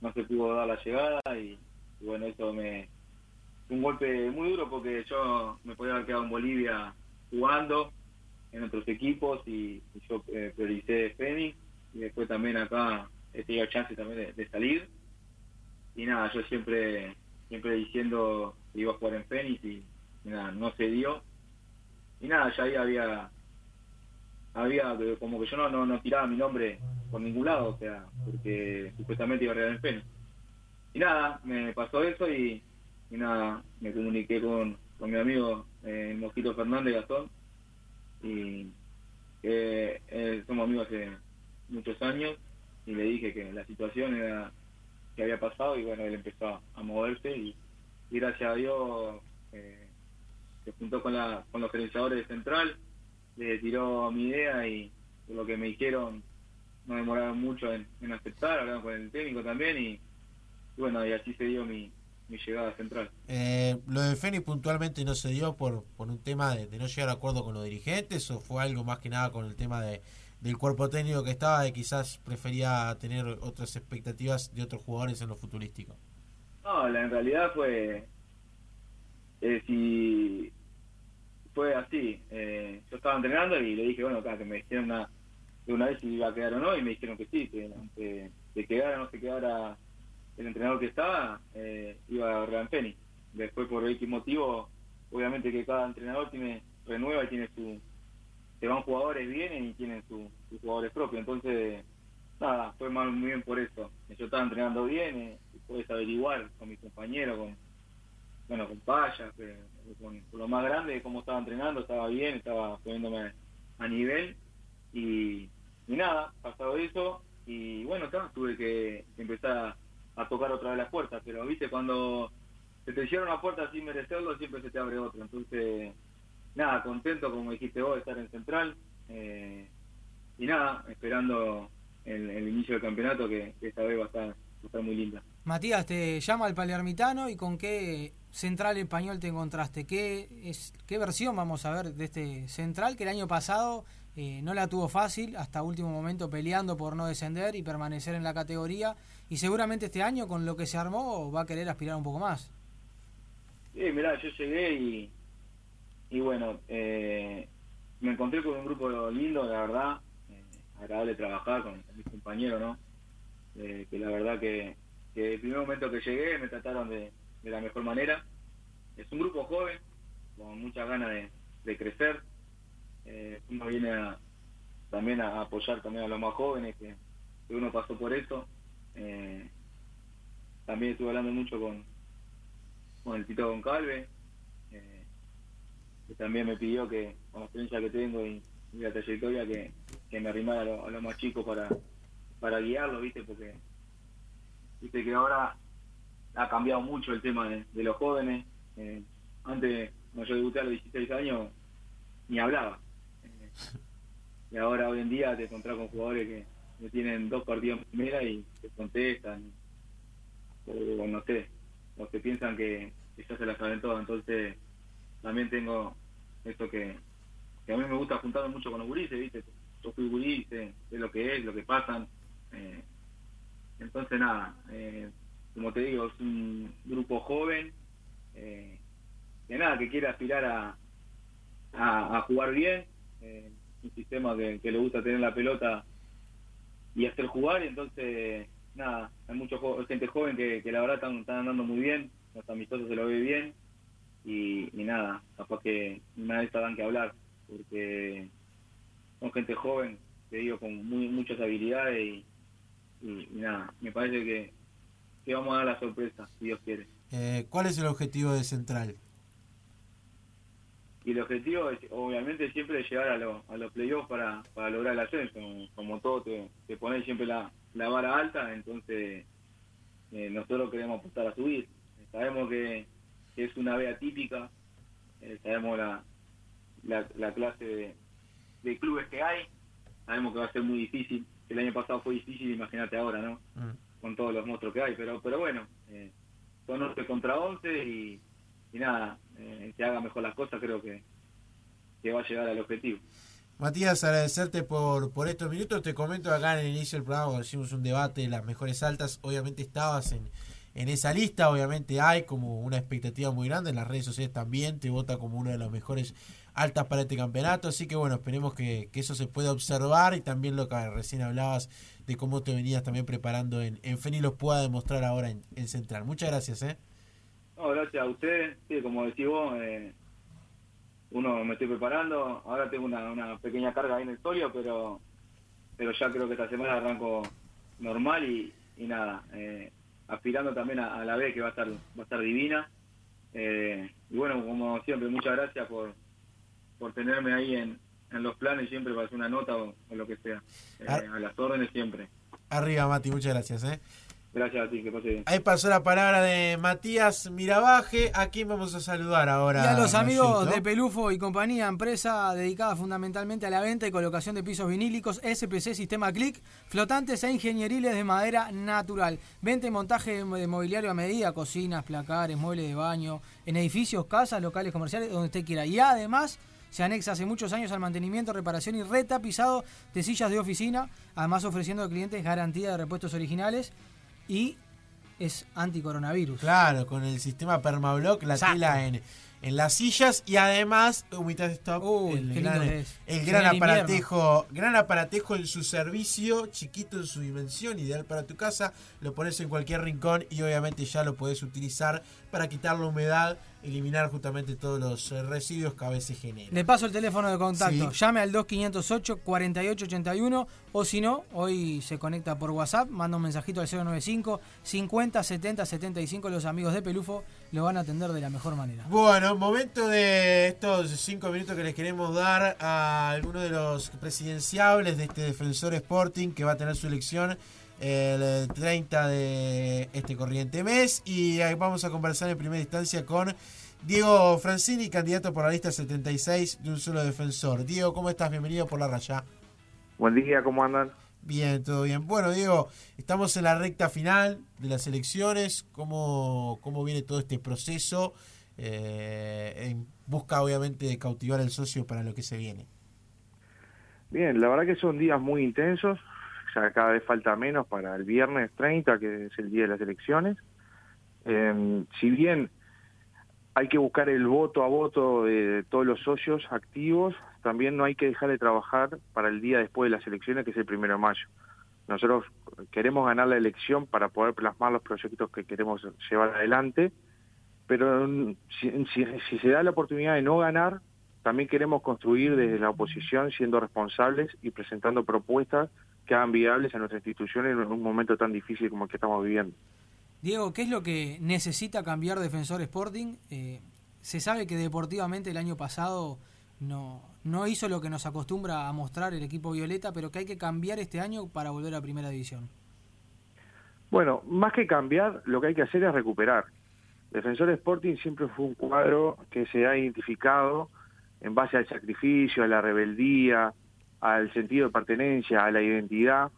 no se pudo dar la llegada y, y bueno, eso me un golpe muy duro porque yo me podía haber quedado en Bolivia jugando en otros equipos y, yo eh, prioricé Fénix y después también acá he tenido chance también de, salir y nada, yo siempre siempre diciendo que iba a jugar en Fénix y, y nada, no se dio y nada, ya ahí había había como que yo no, no, no tiraba mi nombre por ningún lado, o sea, porque supuestamente iba a regalar en Fénix. Y nada, me pasó eso y, y nada, me comuniqué con, con mi amigo eh, Mosquito Fernández Gastón y eh, eh, somos amigos hace muchos años y le dije que la situación era que había pasado y bueno, él empezó a moverse y, gracias a Dios eh, se juntó con, la, con los gerenciadores de Central, le tiró mi idea y lo que me dijeron no demoraron mucho en, aceptar, hablaron con el técnico también y bueno, y así se dio mi, mi llegada Central. Eh, ¿Lo de Fénix puntualmente no se dio por, por un tema de, de, no llegar a acuerdo con los dirigentes o fue algo más que nada con el tema de, del cuerpo técnico que estaba y quizás prefería tener otras expectativas de otros jugadores en lo futurístico? No, la, en realidad fue... Eh, si fue así, eh, yo estaba entrenando y le dije, bueno, acá que me dijeron una, una vez si iba a quedar o no y me dijeron que sí, que aunque se quedara o no se quedara el entrenador que estaba eh, iba a Fénix. Después por X motivo, obviamente que cada entrenador tiene renueva y tiene su se van jugadores vienen y tienen sus jugadores propios. Entonces, nada, fue mal, muy bien por eso. Yo estaba entrenando bien, eh, y puedes averiguar con mis compañeros, con, bueno, con Paya, que- con, con lo más grande, cómo estaba entrenando, estaba bien, estaba poniéndome a nivel y, y nada, pasado eso y bueno, acá tuve que empezar a, tocar otra vez las puertas, pero viste, cuando se te cierra una puerta sin merecerlo, siempre se te abre otra, entonces nada, contento como dijiste vos de estar en Central eh, y nada, esperando el, el inicio del campeonato que, que esta vez va a estar, va a estar muy linda. Matías, te llama el Palermitano y con qué central español te encontraste. ¿Qué, es, ¿Qué versión vamos a ver de este central que el año pasado eh, no la tuvo fácil, hasta último momento peleando por no descender y permanecer en la categoría? Y seguramente este año, con lo que se armó, va a querer aspirar un poco más. Sí, mirá, yo llegué y, y bueno, eh, me encontré con un grupo lindo, la verdad, eh, agradable trabajar con, mis compañeros, ¿no? Eh, que la verdad que, que el primer momento que llegué me trataron de, la mejor manera. Es un grupo joven, con muchas ganas de, de crecer. Eh, uno viene a, también a apoyar también a los más jóvenes, que, que uno pasó por eso. Eh, también estuve hablando mucho con, con el Tito Goncalve, eh, que también me pidió que, con la experiencia que tengo y, la trayectoria, que, que me arrimara a, lo- a los más chicos para, para guiarlos, ¿viste? Porque, viste que ahora ha cambiado mucho el tema de, los jóvenes. Eh, antes, cuando yo debuté a los 16 años, ni hablaba. Y ahora, hoy en día, te encontrás con jugadores que, que tienen dos partidos en primera y te contestan. O no sé, los que piensan que, ya se las saben todas. Entonces, también tengo esto que, a mí me gusta juntarme mucho con los gurises, ¿viste? Yo fui gurí, sé, lo que es, lo que pasan. eh, entonces, nada, eh, como te digo, es un grupo joven, eh, que nada, que quiere aspirar a, a, jugar bien, eh, un sistema que le gusta tener la pelota y hacer jugar, entonces, nada, hay mucha gente joven que, la verdad están, andando muy bien, los amistosos se lo ve bien, y, nada, capaz que una estas dan que hablar, porque son gente joven, te digo, con muy, muchas habilidades y nada, me parece que, que vamos a dar la sorpresa, si Dios quiere. Eh, ¿Cuál es el objetivo de Central? Y el objetivo es obviamente siempre llegar a, lo- a los playoffs para, para lograr el ascenso, como, todo te, te pones siempre la, la vara alta, entonces eh, nosotros queremos apostar a subir. Sabemos que, que es una vea típica, eh, sabemos la, la, la clase de, de clubes que hay, sabemos que va a ser muy difícil, el año pasado fue difícil, imagínate ahora, ¿no? Con todos los monstruos que hay, pero pero bueno, eh, son 11 contra 11 y, y nada, eh, que haga mejor las cosas creo que, que va a llegar al objetivo. Matías, agradecerte por, por estos minutos. Te comento acá en el inicio del programa, hicimos un debate de las mejores altas. Obviamente estabas en, en esa lista. Obviamente hay como una expectativa muy grande. En las redes sociales también te vota como una de las mejores altas para este campeonato. Así que bueno, esperemos que, que eso se pueda observar. Y también lo que recién hablabas de cómo te venías también preparando en, en Feni los pueda demostrar ahora en, en Central. Muchas gracias, ¿eh? No, gracias a ustedes, sí, como decís vos, eh, uno me estoy preparando, ahora tengo una, una pequeña carga ahí en el solio, pero pero ya creo que esta semana arranco normal y, y nada, eh, aspirando también a, a la B que va a estar va a estar divina. Eh, y bueno, como siempre, muchas gracias por, por tenerme ahí en, en los planes siempre para hacer una nota o, o lo que sea. Eh, Ah. a las órdenes siempre. Arriba, Mati, muchas gracias, ¿eh? Gracias a ti, que pase bien. Ahí pasó la palabra de Matías Mirabaje. ¿A quién vamos a saludar ahora? Y a los amigos de Pelufo y compañía, empresa dedicada fundamentalmente a la venta y colocación de pisos vinílicos, SPC Sistema Click, flotantes e ingenieriles de madera natural. Venta y montaje de mobiliario a medida, cocinas, placares, muebles de baño, en edificios, casas, locales comerciales, donde usted quiera. Y además se anexa hace muchos años al mantenimiento, reparación y retapizado de sillas de oficina, además ofreciendo a clientes garantía de repuestos originales y es anticoronavirus. Claro, con el sistema Permablock, la Exacto. tela en, en las sillas y además Stop, el, qué gran, el gran aparatejo, gran aparatejo en su servicio, chiquito en su dimensión, ideal para tu casa, lo pones en cualquier rincón y obviamente ya lo podés utilizar para quitar la humedad eliminar justamente todos los eh, residuos que a veces generan. Le paso el teléfono de contacto. Sí. Llame al 2508 4881 o si no, hoy se conecta por WhatsApp, manda un mensajito al 095 50 70 75. Los amigos de Pelufo lo van a atender de la mejor manera. Bueno, momento de estos cinco minutos que les queremos dar a algunos de los presidenciables de este Defensor Sporting que va a tener su elección el 30 de este corriente mes y ahí vamos a conversar en primera instancia con Diego Francini, candidato por la lista 76 de un solo defensor. Diego, ¿cómo estás? Bienvenido por la raya. Buen día, ¿cómo andan? Bien, todo bien. Bueno, Diego, estamos en la recta final de las elecciones. ¿Cómo, cómo viene todo este proceso? Eh, en busca, obviamente, de cautivar al socio para lo que se viene. Bien, la verdad que son días muy intensos. Ya cada vez falta menos para el viernes 30, que es el día de las elecciones. Eh, si bien hay que buscar el voto a voto de todos los socios activos, también no hay que dejar de trabajar para el día después de las elecciones, que es el primero de mayo. Nosotros queremos ganar la elección para poder plasmar los proyectos que queremos llevar adelante, pero si se da la oportunidad de no ganar, también queremos construir desde la oposición siendo responsables y presentando propuestas que hagan viables a nuestra institución en un momento tan difícil como el que estamos viviendo. Diego, ¿qué es lo que necesita cambiar Defensor Sporting? Eh, se sabe que deportivamente el año pasado no, no hizo lo que nos acostumbra a mostrar el equipo violeta, pero que hay que cambiar este año para volver a Primera División. Bueno, más que cambiar, lo que hay que hacer es recuperar. Defensor Sporting siempre fue un cuadro que se ha identificado en base al sacrificio, a la rebeldía, al sentido de pertenencia, a la identidad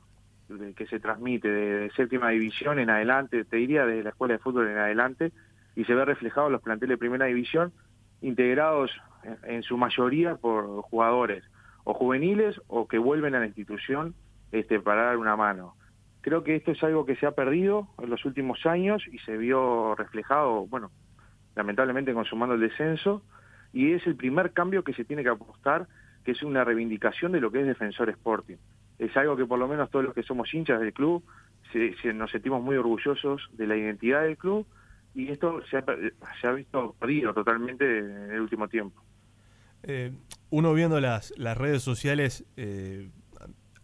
de- que se transmite de, de séptima división en adelante, te diría desde la escuela de fútbol en adelante, y se ve reflejado en los planteles de primera división, integrados en, su mayoría por jugadores o juveniles o que vuelven a la institución este, para dar una mano. Creo que esto es algo que se ha perdido en los últimos años y se vio reflejado, bueno, lamentablemente consumando el descenso, y es el primer cambio que se tiene que apostar, que es una reivindicación de lo que es Defensor Sporting. Es algo que por lo menos todos los que somos hinchas del club se- se- nos sentimos muy orgullosos de la identidad del club y esto se ha, se ha visto perdido totalmente en el último tiempo. Eh, uno viendo las, las redes sociales eh,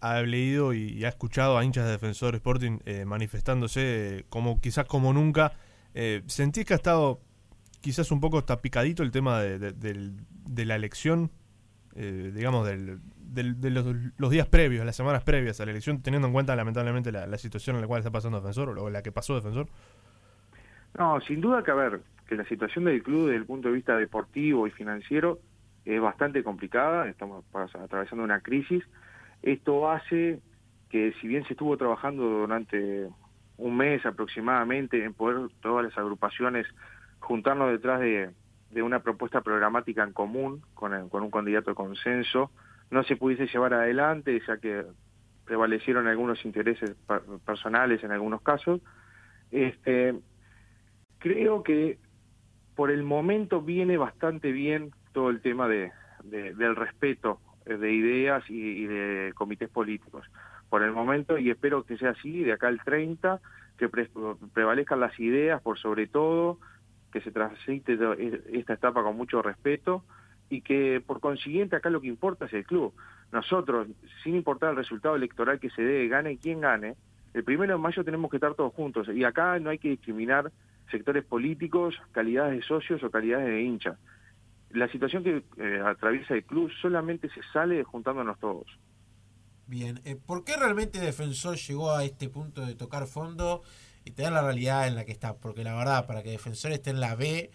ha leído y, ha escuchado a hinchas de Defensor Sporting eh, manifestándose eh, como quizás como nunca. Eh, ¿Sentís que ha estado quizás un poco tapicadito el tema de, de- de la elección, eh, digamos, del, del- de los, los días previos, las semanas previas a la elección, teniendo en cuenta lamentablemente la, la situación en la cual está pasando Defensor o la que pasó Defensor? No, sin duda que a ver, que la situación del club desde el punto de vista deportivo y financiero es bastante complicada, estamos atravesando una crisis. Esto hace que si bien se estuvo trabajando durante un mes aproximadamente en poder todas las agrupaciones juntarnos detrás de, de una propuesta programática en común con, el- con un candidato de consenso, no se pudiese llevar adelante, ya que prevalecieron algunos intereses personales en algunos casos. Este, creo que por el momento viene bastante bien todo el tema de, de- del respeto eh, de ideas y, y de comités políticos. Por el momento, y espero que sea así, de acá al 30, que pre- prevalezcan las ideas por sobre todo, que se transite e- esta etapa con mucho respeto y que por consiguiente acá lo que importa es el club. Nosotros, sin importar el resultado electoral que se dé, gane quien gane, el primero de mayo tenemos que estar todos juntos y acá no hay que discriminar sectores políticos, calidades de socios o calidades de hinchas. La situación que eh, atraviesa el club solamente se sale juntándonos todos. Bien, eh, ¿por qué realmente Defensor llegó a este punto de tocar fondo y tener la realidad en la que está? Porque la verdad, para que Defensor esté en la B,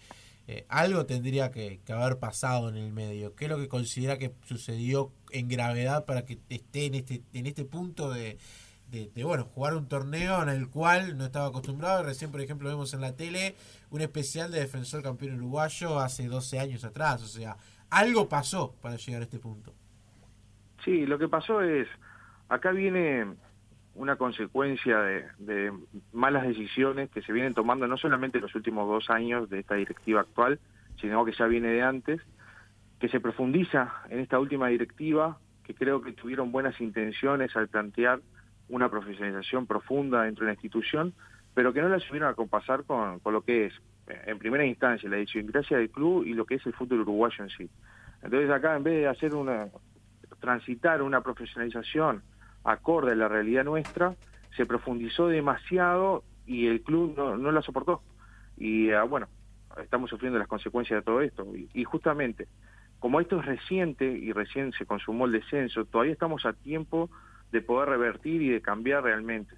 eh, algo tendría que, que haber pasado en el medio. ¿Qué es lo que considera que sucedió en gravedad para que esté en este, en este punto de, de, de, bueno, jugar un torneo en el cual no estaba acostumbrado? Recién, por ejemplo, vemos en la tele un especial de Defensor campeón uruguayo hace 12 años atrás. O sea, algo pasó para llegar a este punto. Sí, lo que pasó es, acá viene una consecuencia de, de malas decisiones que se vienen tomando no solamente en los últimos dos años de esta directiva actual, sino que ya viene de antes, que se profundiza en esta última directiva, que creo que tuvieron buenas intenciones al plantear una profesionalización profunda dentro de la institución, pero que no la supieron acompasar con, con lo que es eh, en primera instancia la idiosincrasia del club y lo que es el fútbol uruguayo en sí. Entonces acá en vez de hacer una transitar una profesionalización acorde a la realidad nuestra, se profundizó demasiado y el club no, no la soportó. Y ah, bueno, estamos sufriendo las consecuencias de todo esto. Y, justamente, como esto es reciente y recién se consumó el descenso, todavía estamos a tiempo de poder revertir y de cambiar realmente.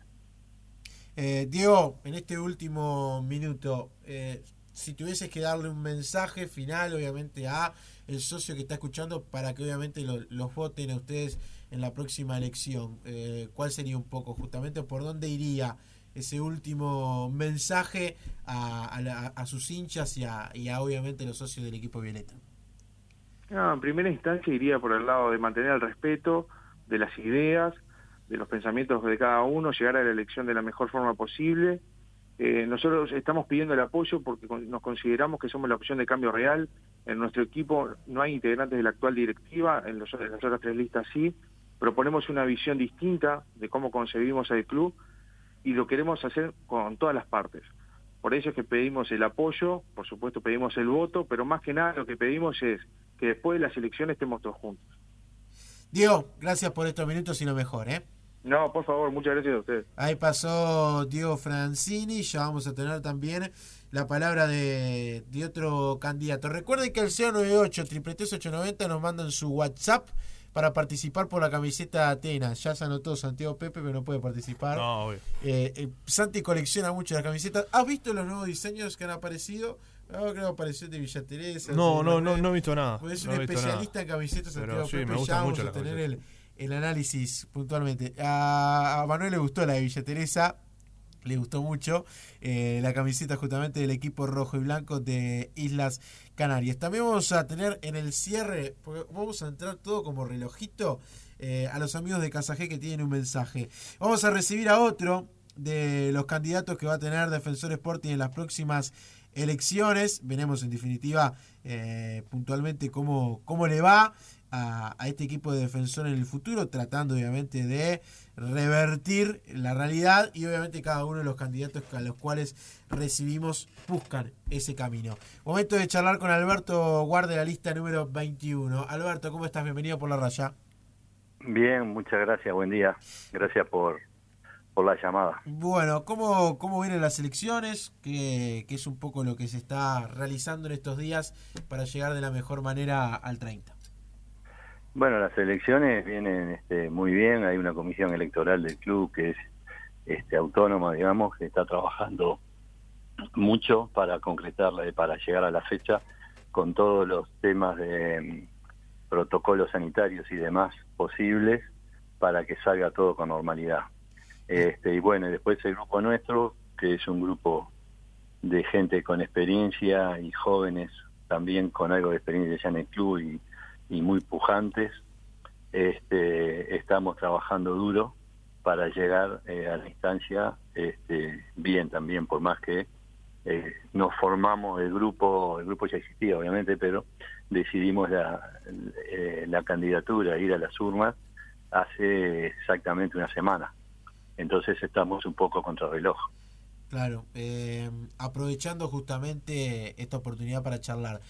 Eh, Diego, en este último minuto, eh, si tuvieses que darle un mensaje final, obviamente, a el socio que está escuchando para que obviamente lo, los voten a ustedes en la próxima elección, eh, ¿cuál sería un poco justamente por dónde iría ese último mensaje a, a, la, a sus hinchas y a, y a, obviamente los socios del equipo Violeta? No, en primera instancia iría por el lado de mantener el respeto de las ideas, de los pensamientos de cada uno, llegar a la elección de la mejor forma posible. Eh, nosotros estamos pidiendo el apoyo porque nos consideramos que somos la opción de cambio real. En nuestro equipo no hay integrantes de la actual directiva, en, los, en las otras tres listas sí. Proponemos una visión distinta de cómo concebimos al club y lo queremos hacer con todas las partes. Por eso es que pedimos el apoyo, por supuesto pedimos el voto, pero más que nada lo que pedimos es que después de las elecciones estemos todos juntos. Diego, gracias por estos minutos y lo mejor, ¿eh? No, por favor, muchas gracias a ustedes. Ahí pasó Diego Francini, ya vamos a tener también la palabra de, de otro candidato. Recuerden que el 098 890 nos mandan su WhatsApp para participar por la camiseta de Atenas. Ya se anotó Santiago Pepe, pero no puede participar. No, eh, eh, Santi colecciona mucho las camisetas. ¿Has visto los nuevos diseños que han aparecido? No, creo que apareció el de Villa Teresa. No, no, no, no he visto nada. Pues es no un especialista nada. en camisetas, Pero Santiago sí, Pepe. me gusta ya vamos mucho a tener camiseta. el, el análisis puntualmente. A, Manuel le gustó la de Villa Teresa. Le gustó mucho eh, la camiseta justamente del equipo rojo y blanco de Islas Canarias. También vamos a tener en el cierre, porque vamos a entrar todo como relojito, eh, a los amigos de Casajé que tienen un mensaje. Vamos a recibir a otro de los candidatos que va a tener Defensor Sporting en las próximas elecciones. Veremos en definitiva eh, puntualmente cómo, cómo le va a, a, este equipo de defensor en el futuro, tratando obviamente de revertir la realidad y obviamente cada uno de los candidatos a los cuales recibimos buscan ese camino. Momento de charlar con Alberto Guarde, la lista número 21. Alberto, ¿cómo estás? Bienvenido por la raya. Bien, muchas gracias, buen día. Gracias por, por la llamada. Bueno, ¿cómo, cómo vienen las elecciones? ¿Qué, ¿Qué es un poco lo que se está realizando en estos días para llegar de la mejor manera al 30? Bueno, las elecciones vienen este, muy bien. Hay una comisión electoral del club que es este, autónoma, digamos, que está trabajando mucho para concretarla, para llegar a la fecha con todos los temas de mm, protocolos sanitarios y demás posibles para que salga todo con normalidad. Este, y bueno, después el grupo nuestro, que es un grupo de gente con experiencia y jóvenes también con algo de experiencia ya en el club y, y muy pujantes, este, estamos trabajando duro para llegar eh, a la instancia este, bien también, por más que eh, nos formamos el grupo, el grupo ya existía obviamente, pero decidimos la, eh, la candidatura, ir a las urnas hace exactamente una semana. Entonces estamos un poco contra reloj. Claro, eh, aprovechando justamente esta oportunidad para charlar,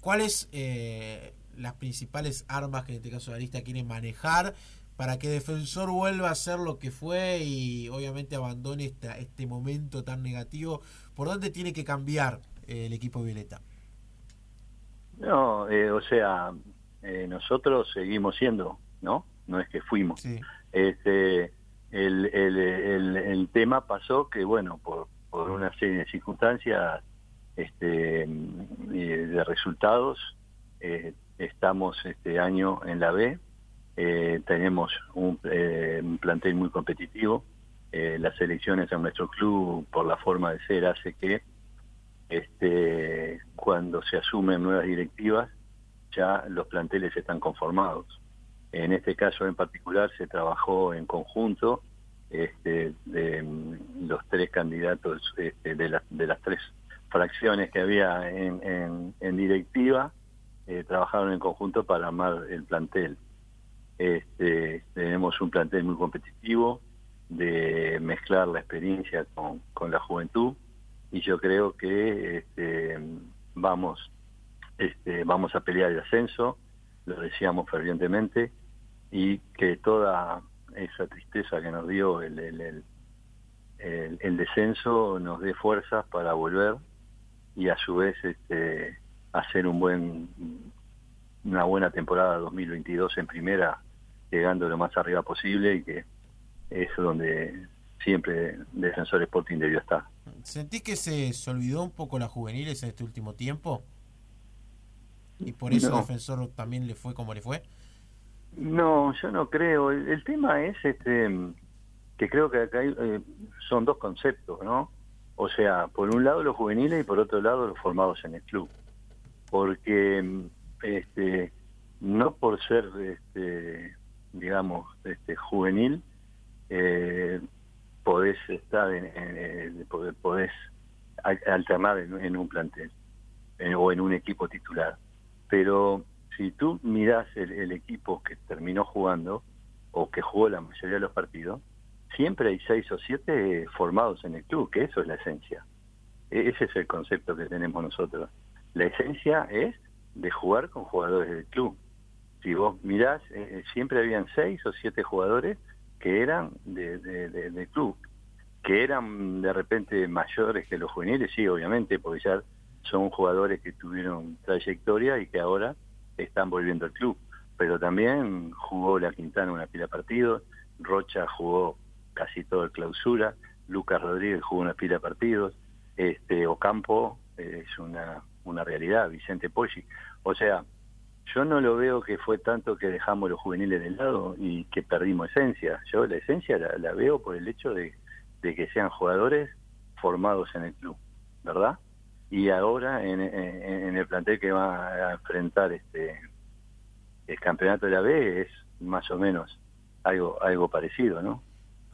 ¿cuáles eh, las principales armas que en este caso la lista quiere manejar para que Defensor vuelva a ser lo que fue y obviamente abandone esta, este momento tan negativo? ¿Por dónde tiene que cambiar eh, el equipo Violeta? No, eh, o sea, eh, nosotros seguimos siendo, ¿no? No es que fuimos. Sí. Este, el, el, el, el, tema pasó que, bueno, por, por una serie de circunstancias este, de resultados, eh, estamos este año en la B, eh, tenemos un, eh, un, plantel muy competitivo, las elecciones en nuestro club, por la forma de ser, hace que este, cuando se asumen nuevas directivas, ya los planteles están conformados. En este caso en particular se trabajó en conjunto este, de los tres candidatos este, de, la, de, las tres fracciones que había en directiva, eh, trabajaron en conjunto para armar el plantel. Este, tenemos un plantel muy competitivo, de mezclar la experiencia con, con la juventud, y yo creo que este, vamos, este, vamos a pelear el ascenso, lo decíamos fervientemente, y que toda esa tristeza que nos dio el, el, el, el descenso nos dé fuerzas para volver y a su vez este, hacer un buen una buena temporada 2022 en primera, llegando lo más arriba posible y que es donde siempre Defensor Sporting debió estar. ¿Sentís que se, se olvidó un poco las juveniles en este último tiempo? ¿Y por eso No. Defensor también le fue como le fue? No, yo no creo. El, el tema es este que creo que acá hay, eh, son dos conceptos, ¿no? O sea, por un lado los juveniles y por otro lado los formados en el club. Porque este no por ser este digamos este juvenil eh, podés estar en, en- podés, podés al- alternar en, en un plantel eh, o en un equipo titular pero si tú mirás el, el equipo que terminó jugando o que jugó la mayoría de los partidos, siempre hay seis o siete formados en el club, que eso es la esencia. E- Ese es el concepto que tenemos nosotros. La esencia es de jugar con jugadores del club. Si vos mirás, eh, eh, siempre habían seis o siete jugadores que eran de, de- club, que eran de repente mayores que los juveniles, sí, obviamente, porque ya son jugadores que tuvieron trayectoria y que ahora están volviendo al club. Pero también jugó la Quintana una pila de partidos, Rocha jugó casi todo el clausura, Lucas Rodríguez jugó una pila de partidos, este Ocampo eh, es una, una realidad, Vicente Poggi. O sea, yo no lo veo que fue tanto que dejamos los juveniles de lado y que perdimos esencia. Yo la esencia la, veo por el hecho de, de que sean jugadores formados en el club, ¿verdad? y ahora en, en- en el plantel que va a enfrentar este el campeonato de la B es más o menos algo algo parecido, ¿no?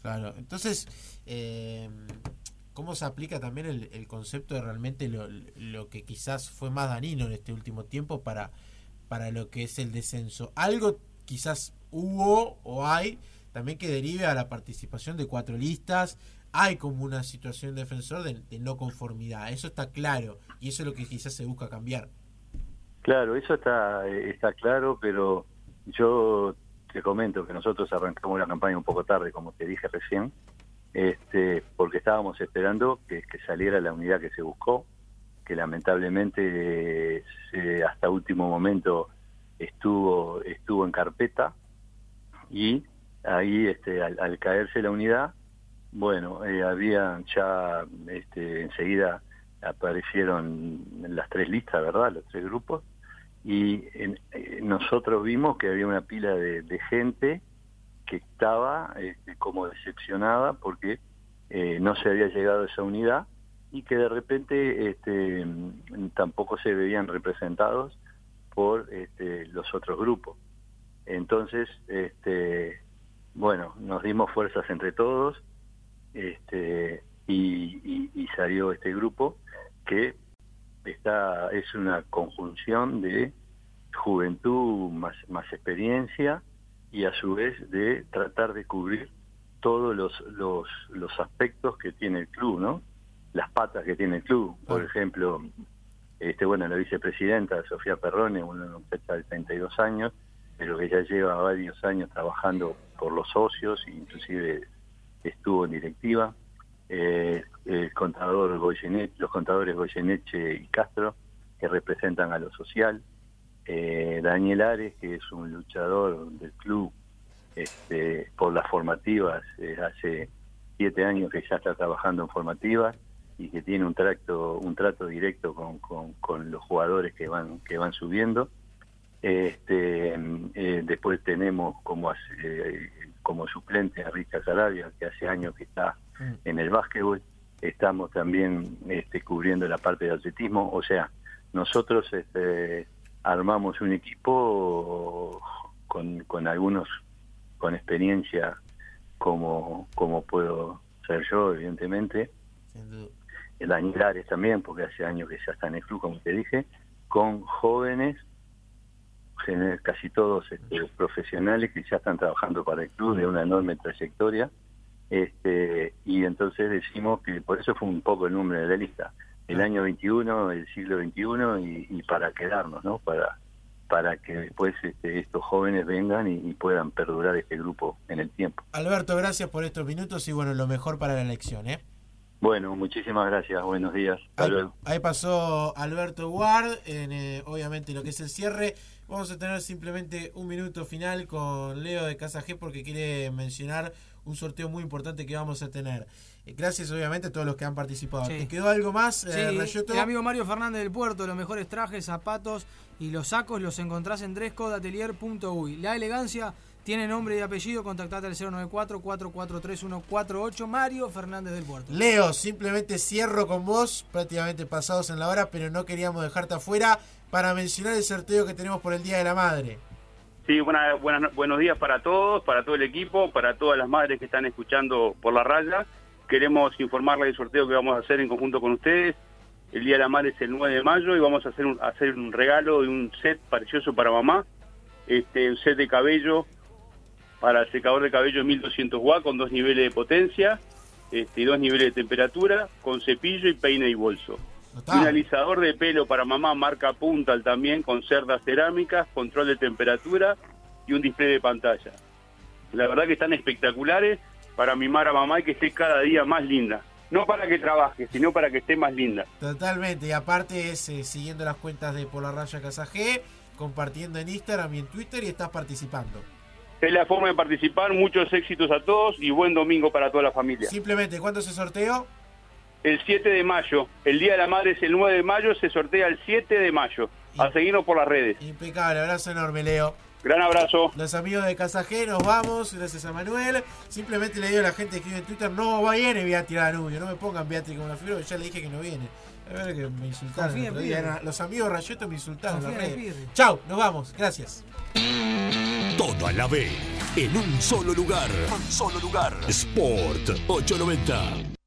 Claro, entonces, eh, ¿cómo se aplica también el, el concepto de realmente lo, lo que quizás fue más dañino en este último tiempo para, para lo que es el descenso? Algo quizás hubo o hay también que derive a la participación de cuatro listas. Hay como una situación defensor de, de no conformidad, eso está claro y eso es lo que quizás se busca cambiar. Claro, eso está está claro, pero yo te comento que nosotros arrancamos la campaña un poco tarde, como te dije recién, este, porque estábamos esperando que, saliera la unidad que se buscó, que lamentablemente eh, se- hasta último momento estuvo estuvo en carpeta y ahí este, al, al caerse la unidad, bueno, eh, había ya este, enseguida aparecieron las tres listas, ¿verdad? Los tres grupos y en- eh, nosotros vimos que había una pila de gente que estaba este, como decepcionada porque eh, no se había llegado a esa unidad y que de repente este, tampoco se veían representados por este, los otros grupos. Entonces, este, bueno, nos dimos fuerzas entre todos este, y, y- y salió este grupo que está es una conjunción de juventud más, más experiencia y a su vez de tratar de cubrir todos los, los, los aspectos que tiene el club, ¿no? Las patas que tiene el club. Por ejemplo, este bueno la vicepresidenta Sofía Perrone, una muchacha de 32 años, pero que ya lleva varios años trabajando por los socios, inclusive estuvo en directiva. Eh, el contador Goyeneche, los contadores Goyeneche y Castro, que representan a lo social. Eh, Daniel Ares, que es un luchador del club este, por las formativas, eh, hace siete años que ya está trabajando en formativas y que tiene un trato un trato directo con, con, con los jugadores que van que van subiendo. Este eh, después tenemos como eh, como suplente a Richard Sarabia que hace años que está en el básquetbol. Estamos también este, cubriendo la parte de atletismo. O sea nosotros este, armamos un equipo con, con algunos con experiencia como como puedo ser yo evidentemente Sin duda. el Daniel Ares también, porque hace años que ya está en el club, como te dije, con jóvenes, casi todos este, profesionales que ya están trabajando para el club de una enorme trayectoria, Este, y entonces decimos que por eso fue un poco el nombre de la lista. El año 21, el siglo 21 y, para quedarnos, ¿no? Para, para que después este, estos jóvenes vengan y, y puedan perdurar este grupo en el tiempo. Alberto, gracias por estos minutos y bueno, lo mejor para la elección, ¿eh? Bueno, muchísimas gracias, buenos días. Hasta Ahí, luego. ahí pasó Alberto Ward en eh, obviamente lo que es el cierre. Vamos a tener simplemente un minuto final con Leo de Casa G porque quiere mencionar un sorteo muy importante que vamos a tener. Eh, Gracias obviamente a todos los que han participado. Sí. ¿Te quedó algo más, eh, Sí, el amigo Mario Fernández del Puerto, los mejores trajes, zapatos y los sacos los encontrás en dresscodeatelier.uy. La elegancia tiene nombre y apellido, contactate al 094-443-148, Mario Fernández del Puerto. Leo, simplemente cierro con vos, prácticamente pasados en la hora, pero no queríamos dejarte afuera para mencionar el sorteo que tenemos por el Día de la Madre. Sí, buena- buenas- buenos días para todos, para todo el equipo, para todas las madres que están escuchando por la raya. Queremos informarles del sorteo que vamos a hacer en conjunto con ustedes. El Día de la Madre es el 9 de mayo y vamos a hacer un, a hacer un regalo de un set precioso para mamá. Este, un set de cabello para el secador de cabello de 1200 watts con dos niveles de potencia este, y dos niveles de temperatura, con cepillo y peine y bolso. Y un alisador de pelo para mamá marca Puntal también con cerdas cerámicas, control de temperatura y un display de pantalla. La verdad que están espectaculares para mimar a mamá y que esté cada día más linda. No para que trabaje, sino para que esté más linda. Totalmente, y aparte es eh, siguiendo las cuentas de Por la Raya Casa G, compartiendo en Instagram y en Twitter y estás participando. Es la forma de participar, muchos éxitos a todos y buen domingo para toda la familia. Simplemente, ¿cuándo se sorteó? El 7 de mayo, el Día de la Madre es el 9 de mayo, se sortea el 7 de mayo. A seguirnos por las redes. Impecable, abrazo enorme, Leo. Gran abrazo. Los amigos de Casa G, nos vamos, gracias a Manuel. Simplemente le digo a la gente que escribe en Twitter, no va viene Beatriz Danubio, no me pongan Beatriz como una figura, ya le dije que no viene. A ver que me insultaron. El otro día. Los amigos Rayoto me insultaron. Chau, nos vamos, gracias. Todo a la B, en un solo lugar. Un solo lugar. Sport 890.